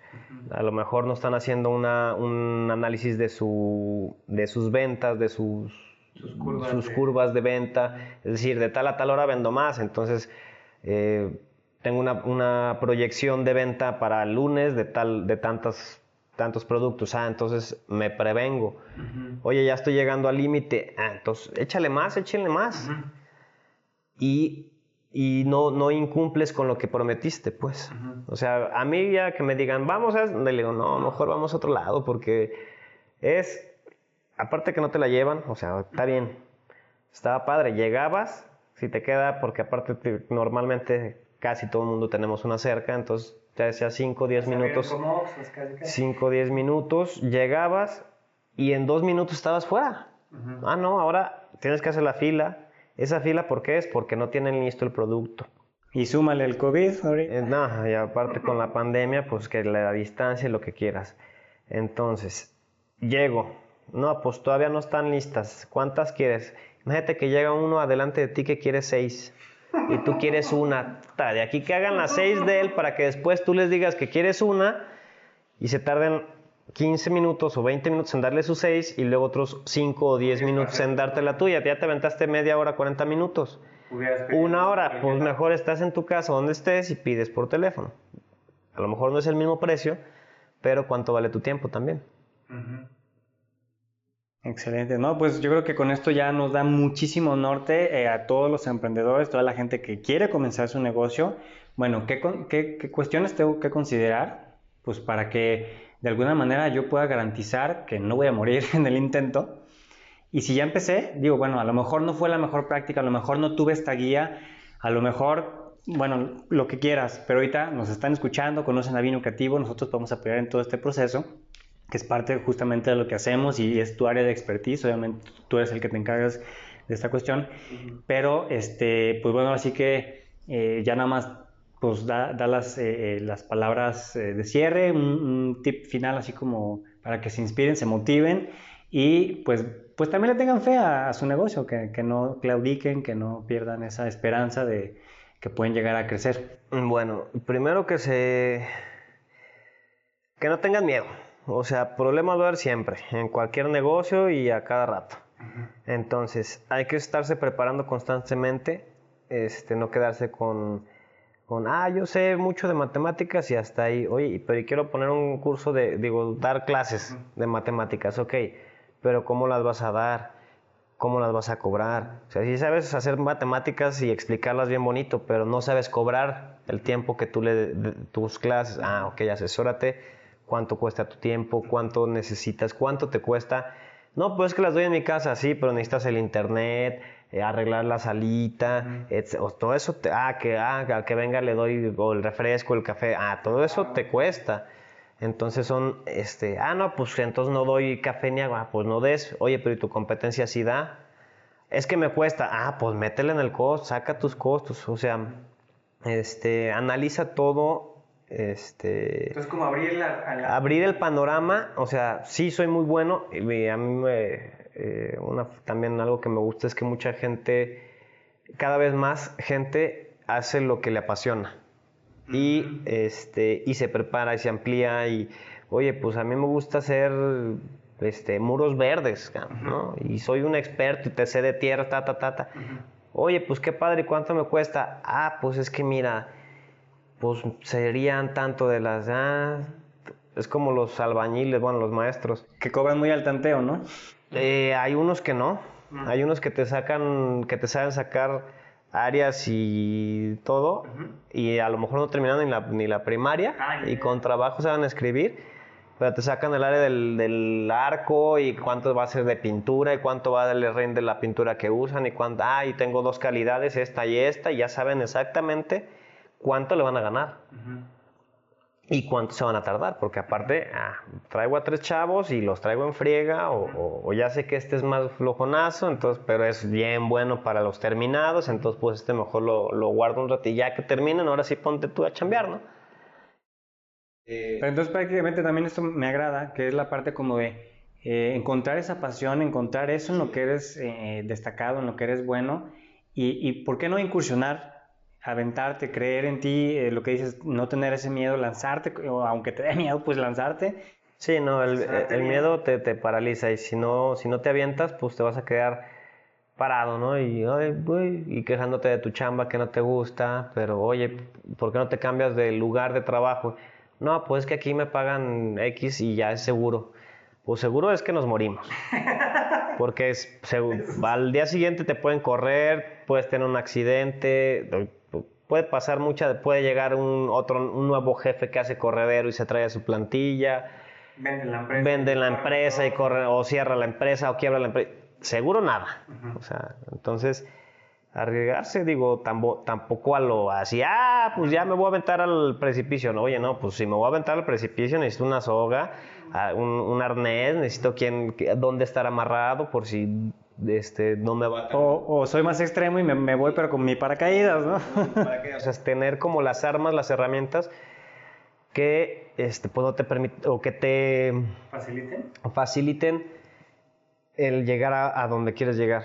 [SPEAKER 5] A lo mejor no están haciendo una, un análisis de, su, de sus ventas, de sus, sus, curvas, de... venta. Es decir, de tal a tal hora vendo más. Entonces, eh, tengo una, una, proyección de venta para el lunes de, tal, de tantas, tantos productos. Ah, entonces me prevengo. Oye, ya estoy llegando al límite. Ah, entonces échale más, échenle más. Y y no, no incumples con lo que prometiste, pues. O sea, a mí ya que me digan, vamos a... Le digo, no, mejor vamos a otro lado porque es... Aparte que no te la llevan, o sea, está bien. Estaba padre, llegabas, si te queda, porque aparte normalmente casi todo el mundo tenemos una cerca, entonces te decía 5 o 10 minutos. 5 o 10 minutos, llegabas y en dos minutos estabas fuera. Ah, no, ahora tienes que hacer la fila, esa fila, ¿por qué es? Porque no tienen listo el producto.
[SPEAKER 3] Y súmale el COVID
[SPEAKER 5] eh, no, y aparte con la pandemia, pues que la distancia y lo que quieras. Entonces, llego. No, pues todavía no están listas. ¿Cuántas quieres? Imagínate que llega uno adelante de ti que quiere seis. Y tú quieres una. De aquí que hagan las seis de él para que después tú les digas que quieres una y se tarden 15 minutos o 20 minutos en darle sus 6 y luego otros 5 o 10 minutos en darte la tuya. Ya te aventaste media hora, 40 minutos. Una hora, pues mejor estás en tu casa donde estés y pides por teléfono. A lo mejor no es el mismo precio, pero cuánto vale tu tiempo también.
[SPEAKER 3] Excelente, no, pues yo creo que con esto ya nos da muchísimo norte eh, a todos los emprendedores, toda la gente que quiere comenzar su negocio. Bueno, ¿qué, qué, qué cuestiones tengo que considerar? Pues para que de alguna manera yo pueda garantizar que no voy a morir en el intento. Y si ya empecé, digo, bueno, a lo mejor no fue la mejor práctica, a lo mejor no tuve esta guía, a lo mejor, bueno, lo que quieras, pero ahorita nos están escuchando, conocen a Vino Creativo, nosotros podemos apoyar en todo este proceso, que es parte justamente de lo que hacemos y es tu área de expertise, obviamente tú eres el que te encargas de esta cuestión, pero, este, pues bueno, así que eh, ya nada más pues da, las, eh, eh, las, palabras eh, de cierre, un, tip final así como para que se inspiren, se motiven y pues, pues también le tengan fe a, su negocio, que, que, no claudiquen, que no pierdan esa esperanza de que pueden llegar a crecer.
[SPEAKER 5] Bueno, primero que se... que no tengan miedo. O sea, problemas va a haber siempre, en cualquier negocio y a cada rato. Entonces, hay que estarse preparando constantemente, este, no quedarse con, con, ah, yo sé mucho de matemáticas y hasta ahí, oye, pero quiero poner un curso de, digo, dar clases de matemáticas, ok, pero ¿cómo las vas a dar? ¿Cómo las vas a cobrar? O sea, si sabes hacer matemáticas y explicarlas bien bonito, pero no sabes cobrar el tiempo que tú le tus clases, ah, ok, asesórate, cuánto cuesta tu tiempo, cuánto necesitas, cuánto te cuesta no, pues que las doy en mi casa, sí, pero necesitas el internet, eh, arreglar la salita, todo eso, ah, que, ah, que venga le doy el refresco, el café, ah, todo eso te cuesta. Entonces son, este, ah, no, pues entonces no doy café ni agua, pues no des, oye, pero ¿y tu competencia sí da? Es que me cuesta, ah, pues métele en el costo, saca tus costos, o sea, este, analiza todo este,
[SPEAKER 4] Entonces, como abrir,
[SPEAKER 5] abrir el panorama, o sea, sí soy muy bueno, y a mí me, eh, una, también algo que me gusta es que mucha gente, cada vez más gente hace lo que le apasiona y, este, y se prepara y se amplía y, oye, pues a mí me gusta hacer este, muros verdes, ¿no? Y soy un experto y te sé de tierra, ta, ta, ta, ta. Oye, pues qué padre, ¿cuánto me cuesta? Ah, pues es que mira, pues serían tanto de las... Ah, es como los albañiles, bueno, los maestros.
[SPEAKER 3] Que cobran muy al tanteo, ¿no?
[SPEAKER 5] Eh, hay unos que no. Hay unos que te sacan, que te saben sacar áreas y todo, y a lo mejor no terminan ni la, ni la primaria, y con trabajo saben escribir, pero te sacan el área del, del, arco y cuánto va a ser de pintura y cuánto va a darle rinde la pintura que usan y cuánto, ah, y tengo dos calidades, esta y esta, y ya saben exactamente cuánto le van a ganar. Y cuánto se van a tardar, porque aparte, ah, traigo a tres chavos y los traigo en friega, o, ya sé que este es más flojonazo, entonces, pero es bien bueno para los terminados, entonces pues este mejor lo, lo guardo un rato y ya que terminen, ahora sí ponte tú a chambear, ¿no?
[SPEAKER 3] Eh, pero entonces prácticamente también esto me agrada, que es la parte como de eh, encontrar esa pasión, encontrar eso en lo que eres eh, destacado, en lo que eres bueno, y, y por qué no incursionar aventarte, creer en ti, eh, lo que dices, no tener ese miedo, lanzarte, o aunque te dé miedo, pues lanzarte.
[SPEAKER 5] Sí, no, el, el miedo te, te, paraliza y si no, si no te avientas, pues te vas a quedar parado, ¿no? Y, y quejándote de tu chamba que no te gusta, pero oye, ¿por qué no te cambias de lugar de trabajo? No, pues que aquí me pagan X y ya es seguro. Pues seguro es que nos morimos. Porque es, al día siguiente te pueden correr, puedes tener un accidente, puede pasar mucha, puede llegar un otro un nuevo jefe que hace corredero y se trae a su plantilla.
[SPEAKER 4] Vende la empresa.
[SPEAKER 5] Vende la empresa y corre, o cierra la empresa o quiebra la empresa. Seguro nada. O sea, entonces arriesgarse, digo, tampoco a lo así, ah, pues ya me voy a aventar al precipicio. No, oye, no, pues si me voy a aventar al precipicio necesito una soga, ah, un, un arnés, necesito quién, dónde estar amarrado por si este, no me va
[SPEAKER 3] o, soy más extremo y me, voy pero con mi paracaídas, ¿no?
[SPEAKER 5] o sea, es tener como las armas, las herramientas que este, pues te permiten o que te
[SPEAKER 4] faciliten,
[SPEAKER 5] faciliten el llegar a, donde quieres llegar.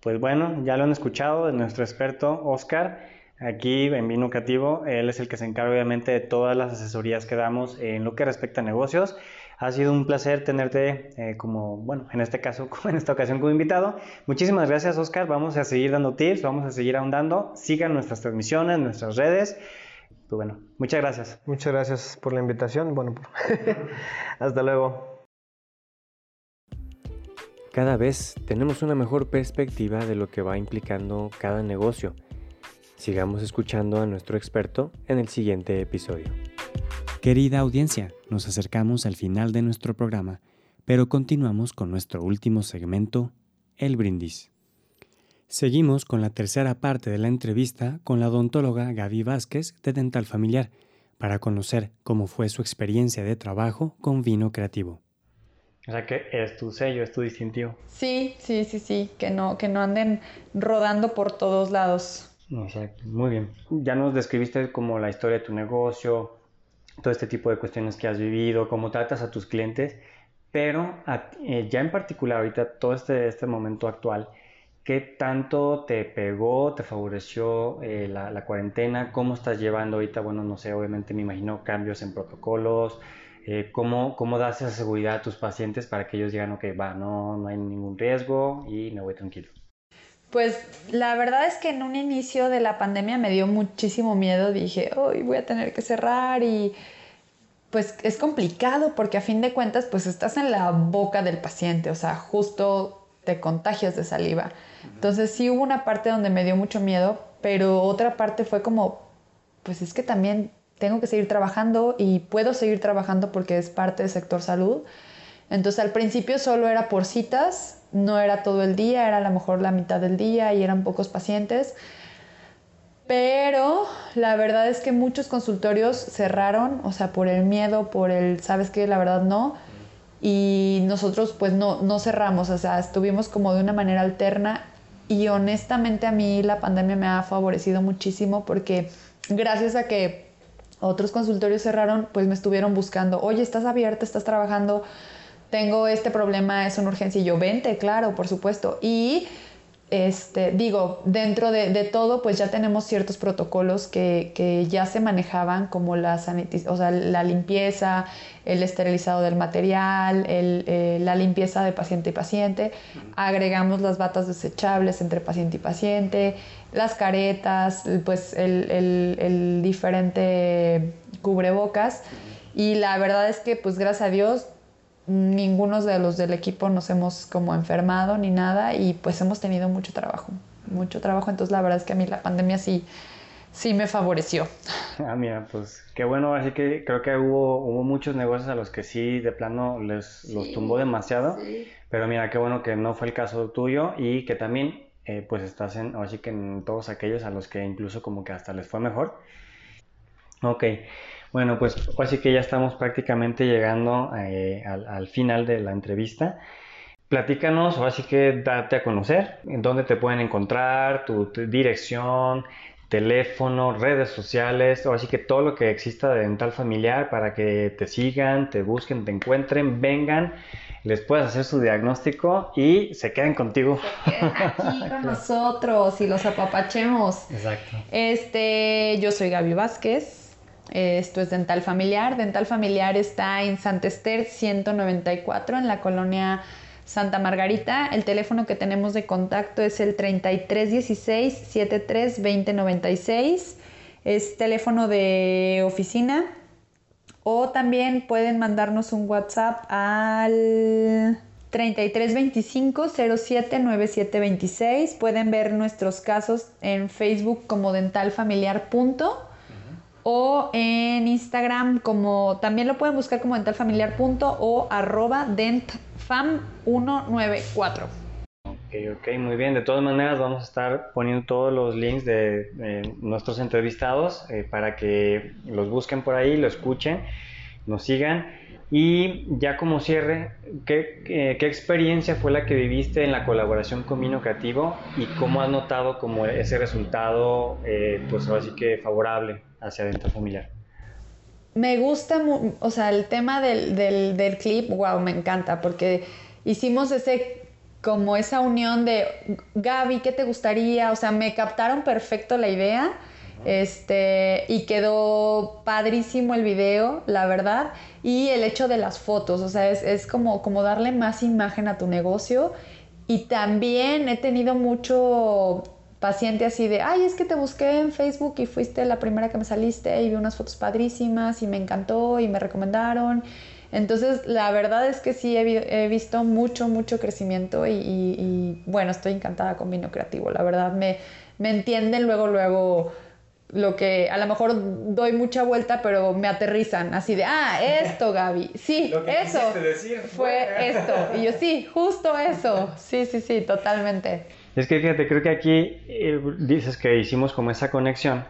[SPEAKER 3] Pues bueno, ya lo han escuchado de nuestro experto Oscar. Aquí en Vino Cativo, él es el que se encarga obviamente de todas las asesorías que damos en lo que respecta a negocios. Ha sido un placer tenerte eh, como, bueno, en este caso, en esta ocasión como invitado. Muchísimas gracias, Oscar. Vamos a seguir dando tips, vamos a seguir ahondando. Sigan nuestras transmisiones, nuestras redes. Pues bueno, muchas gracias.
[SPEAKER 5] Muchas gracias por la invitación. Bueno, hasta luego.
[SPEAKER 1] Cada vez tenemos una mejor perspectiva de lo que va implicando cada negocio. Sigamos escuchando a nuestro experto en el siguiente episodio. Querida audiencia, nos acercamos al final de nuestro programa, pero continuamos con nuestro último segmento, el brindis. Seguimos con la tercera parte de la entrevista con la odontóloga Gaby Vázquez de Dental Familiar para conocer cómo fue su experiencia de trabajo con vino creativo.
[SPEAKER 3] O sea que es tu sello, es tu distintivo.
[SPEAKER 2] Sí, sí, sí, sí, que no, que no anden rodando por todos lados.
[SPEAKER 3] Exacto, muy bien. Ya nos describiste como la historia de tu negocio, todo este tipo de cuestiones que has vivido, cómo tratas a tus clientes, pero eh, ya en particular ahorita, todo este, este momento actual, ¿qué tanto te pegó, te favoreció eh, la, cuarentena? ¿Cómo estás llevando ahorita? Bueno, no sé, obviamente me imagino cambios en protocolos. Eh, ¿cómo, ¿Cómo das esa seguridad a tus pacientes para que ellos digan, ok, va, no, no hay ningún riesgo y me voy tranquilo?
[SPEAKER 6] Pues la verdad es que en un inicio de la pandemia me dio muchísimo miedo. Dije, hoy voy a tener que cerrar y pues es complicado porque a fin de cuentas pues estás en la boca del paciente, o sea, justo te contagias de saliva. Entonces sí hubo una parte donde me dio mucho miedo, pero otra parte fue como, pues es que también tengo que seguir trabajando y puedo seguir trabajando porque es parte del sector salud. Entonces al principio solo era por citas, no era todo el día, era a lo mejor la mitad del día y eran pocos pacientes. Pero la verdad es que muchos consultorios cerraron, o sea, por el miedo, por el, ¿sabes qué? La verdad no. Y nosotros pues no, no cerramos, o sea, estuvimos como de una manera alterna y honestamente a mí la pandemia me ha favorecido muchísimo porque gracias a que otros consultorios cerraron, pues me estuvieron buscando, oye, estás abierta, estás trabajando, tengo este problema, es una urgencia y yo vente, claro, por supuesto. Y este, digo, dentro de, todo, pues ya tenemos ciertos protocolos que, ya se manejaban, como la, o sea, la limpieza, el esterilizado del material, eh, la limpieza de paciente y paciente. Agregamos las batas desechables entre paciente y paciente, las caretas, pues el, el diferente cubrebocas. Y la verdad es que, pues gracias a Dios, ninguno de los del equipo nos hemos como enfermado ni nada y pues hemos tenido mucho trabajo, mucho trabajo. Entonces la verdad es que a mí la pandemia sí, sí me favoreció.
[SPEAKER 3] Ah, mira, pues qué bueno, así que creo que hubo, hubo muchos negocios a los que sí de plano les los tumbó demasiado, pero mira, qué bueno que no fue el caso tuyo y que también eh, pues estás en, así que en todos aquellos a los que incluso como que hasta les fue mejor. Ok. Bueno, pues así que ya estamos prácticamente llegando eh, al, final de la entrevista. Platícanos, o así que date a conocer, en dónde te pueden encontrar, tu, dirección, teléfono, redes sociales, o así que todo lo que exista de dental familiar para que te sigan, te busquen, te encuentren, vengan, les puedas hacer su diagnóstico y se queden contigo.
[SPEAKER 6] Se queden aquí con nosotros y los apapachemos.
[SPEAKER 3] Exacto.
[SPEAKER 6] Este, yo soy Gaby Vázquez. Esto es Dental Familiar. Dental Familiar está en Santa Esther 194 en la colonia Santa Margarita. El teléfono que tenemos de contacto es el 3316 732096. Es teléfono de oficina. O también pueden mandarnos un WhatsApp al 3325 079726. Pueden ver nuestros casos en Facebook como Dental Familiar o en Instagram como también lo pueden buscar como dentalfamiliar. o arroba dentfam194.
[SPEAKER 3] Ok, ok, muy bien. De todas maneras vamos a estar poniendo todos los links de, nuestros entrevistados eh, para que los busquen por ahí, lo escuchen, nos sigan. Y ya como cierre, ¿qué, qué, experiencia fue la que viviste en la colaboración con Vino Creativo y cómo has notado como ese resultado, eh, pues así que favorable hacia adentro familiar?
[SPEAKER 6] Me gusta, o sea, el tema del, del, del clip, wow, me encanta, porque hicimos ese, como esa unión de, Gaby, ¿qué te gustaría? O sea, me captaron perfecto la idea este, y quedó padrísimo el video, la verdad. Y el hecho de las fotos, o sea, es, como, como darle más imagen a tu negocio. Y también he tenido mucho paciente así de, ay, es que te busqué en Facebook y fuiste la primera que me saliste y vi unas fotos padrísimas y me encantó y me recomendaron. Entonces, la verdad es que sí he, visto mucho, mucho crecimiento y, y, bueno, estoy encantada con Vino Creativo. La verdad, me, me entienden luego, luego lo que a lo mejor doy mucha vuelta, pero me aterrizan así de, ah, esto, Gaby. Sí, eso fue esto. Y yo, sí, justo eso. Sí, sí, sí, totalmente.
[SPEAKER 3] Es que fíjate, creo que aquí eh, dices que hicimos como esa conexión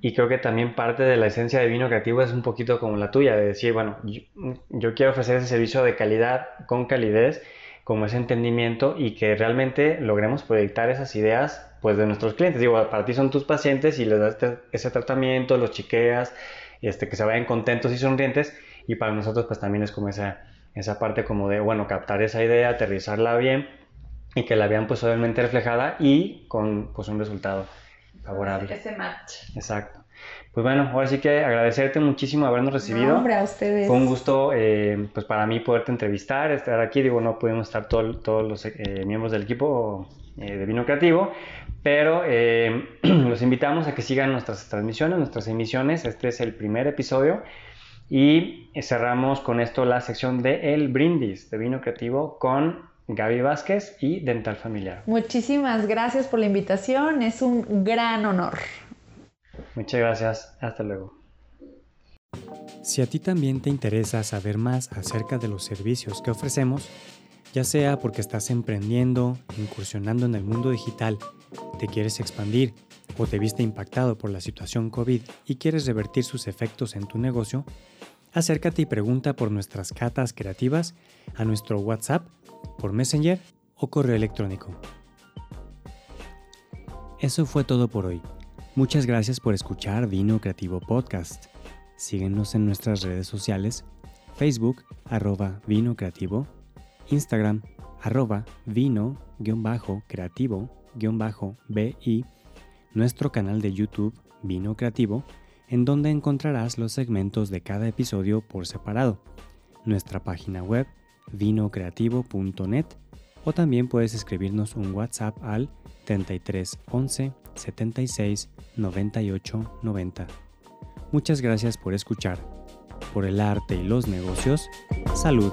[SPEAKER 3] y creo que también parte de la esencia de vino creativo es un poquito como la tuya, de decir, bueno, yo quiero ofrecer ese servicio de calidad con calidez, como ese entendimiento y que realmente logremos proyectar esas ideas pues de nuestros clientes. Digo, para ti son tus pacientes y les das ese tratamiento, los chiqueas, este, que se vayan contentos y sonrientes. Y para nosotros pues también es como esa,
[SPEAKER 7] esa parte como de, bueno, captar esa idea, aterrizarla bien y que la vean pues obviamente reflejada y con pues un resultado favorable.
[SPEAKER 6] Ese match.
[SPEAKER 7] Exacto. Pues bueno, ahora sí que agradecerte muchísimo habernos recibido.
[SPEAKER 6] No, hombre, a ustedes.
[SPEAKER 7] Fue un gusto eh, pues para mí poderte entrevistar, estar aquí. Digo, no pudimos estar todos los eh, miembros del equipo eh, de Vino Creativo, pero los invitamos a que sigan nuestras transmisiones, nuestras emisiones. Este es el primer episodio. Y cerramos con esto la sección de El Brindis de Vino Creativo con Gaby Vázquez y Dental Familiar.
[SPEAKER 6] Muchísimas gracias por la invitación, es un gran honor.
[SPEAKER 7] Muchas gracias, hasta luego.
[SPEAKER 3] Si a ti también te interesa saber más acerca de los servicios que ofrecemos, ya sea porque estás emprendiendo, incursionando en el mundo digital, te quieres expandir o te viste impactado por la situación COVID y quieres revertir sus efectos en tu negocio, acércate y pregunta por nuestras catas creativas a nuestro WhatsApp, por Messenger o correo electrónico. Eso fue todo por hoy. Muchas gracias por escuchar Vino Creativo Podcast. Síguenos en nuestras redes sociales, Facebook, arroba Vino Creativo, Instagram, arroba vino-creativo-bi, nuestro canal de YouTube, Vino Creativo, en donde encontrarás los segmentos de cada episodio por separado, nuestra página web vinocreativo.net o también puedes escribirnos un WhatsApp al 33 11 76 98 90. Muchas gracias por escuchar. Por el arte y los negocios, salud.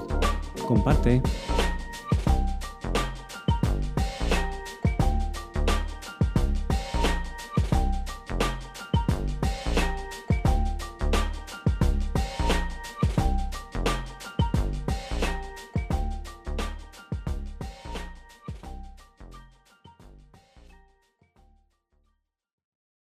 [SPEAKER 3] Comparte.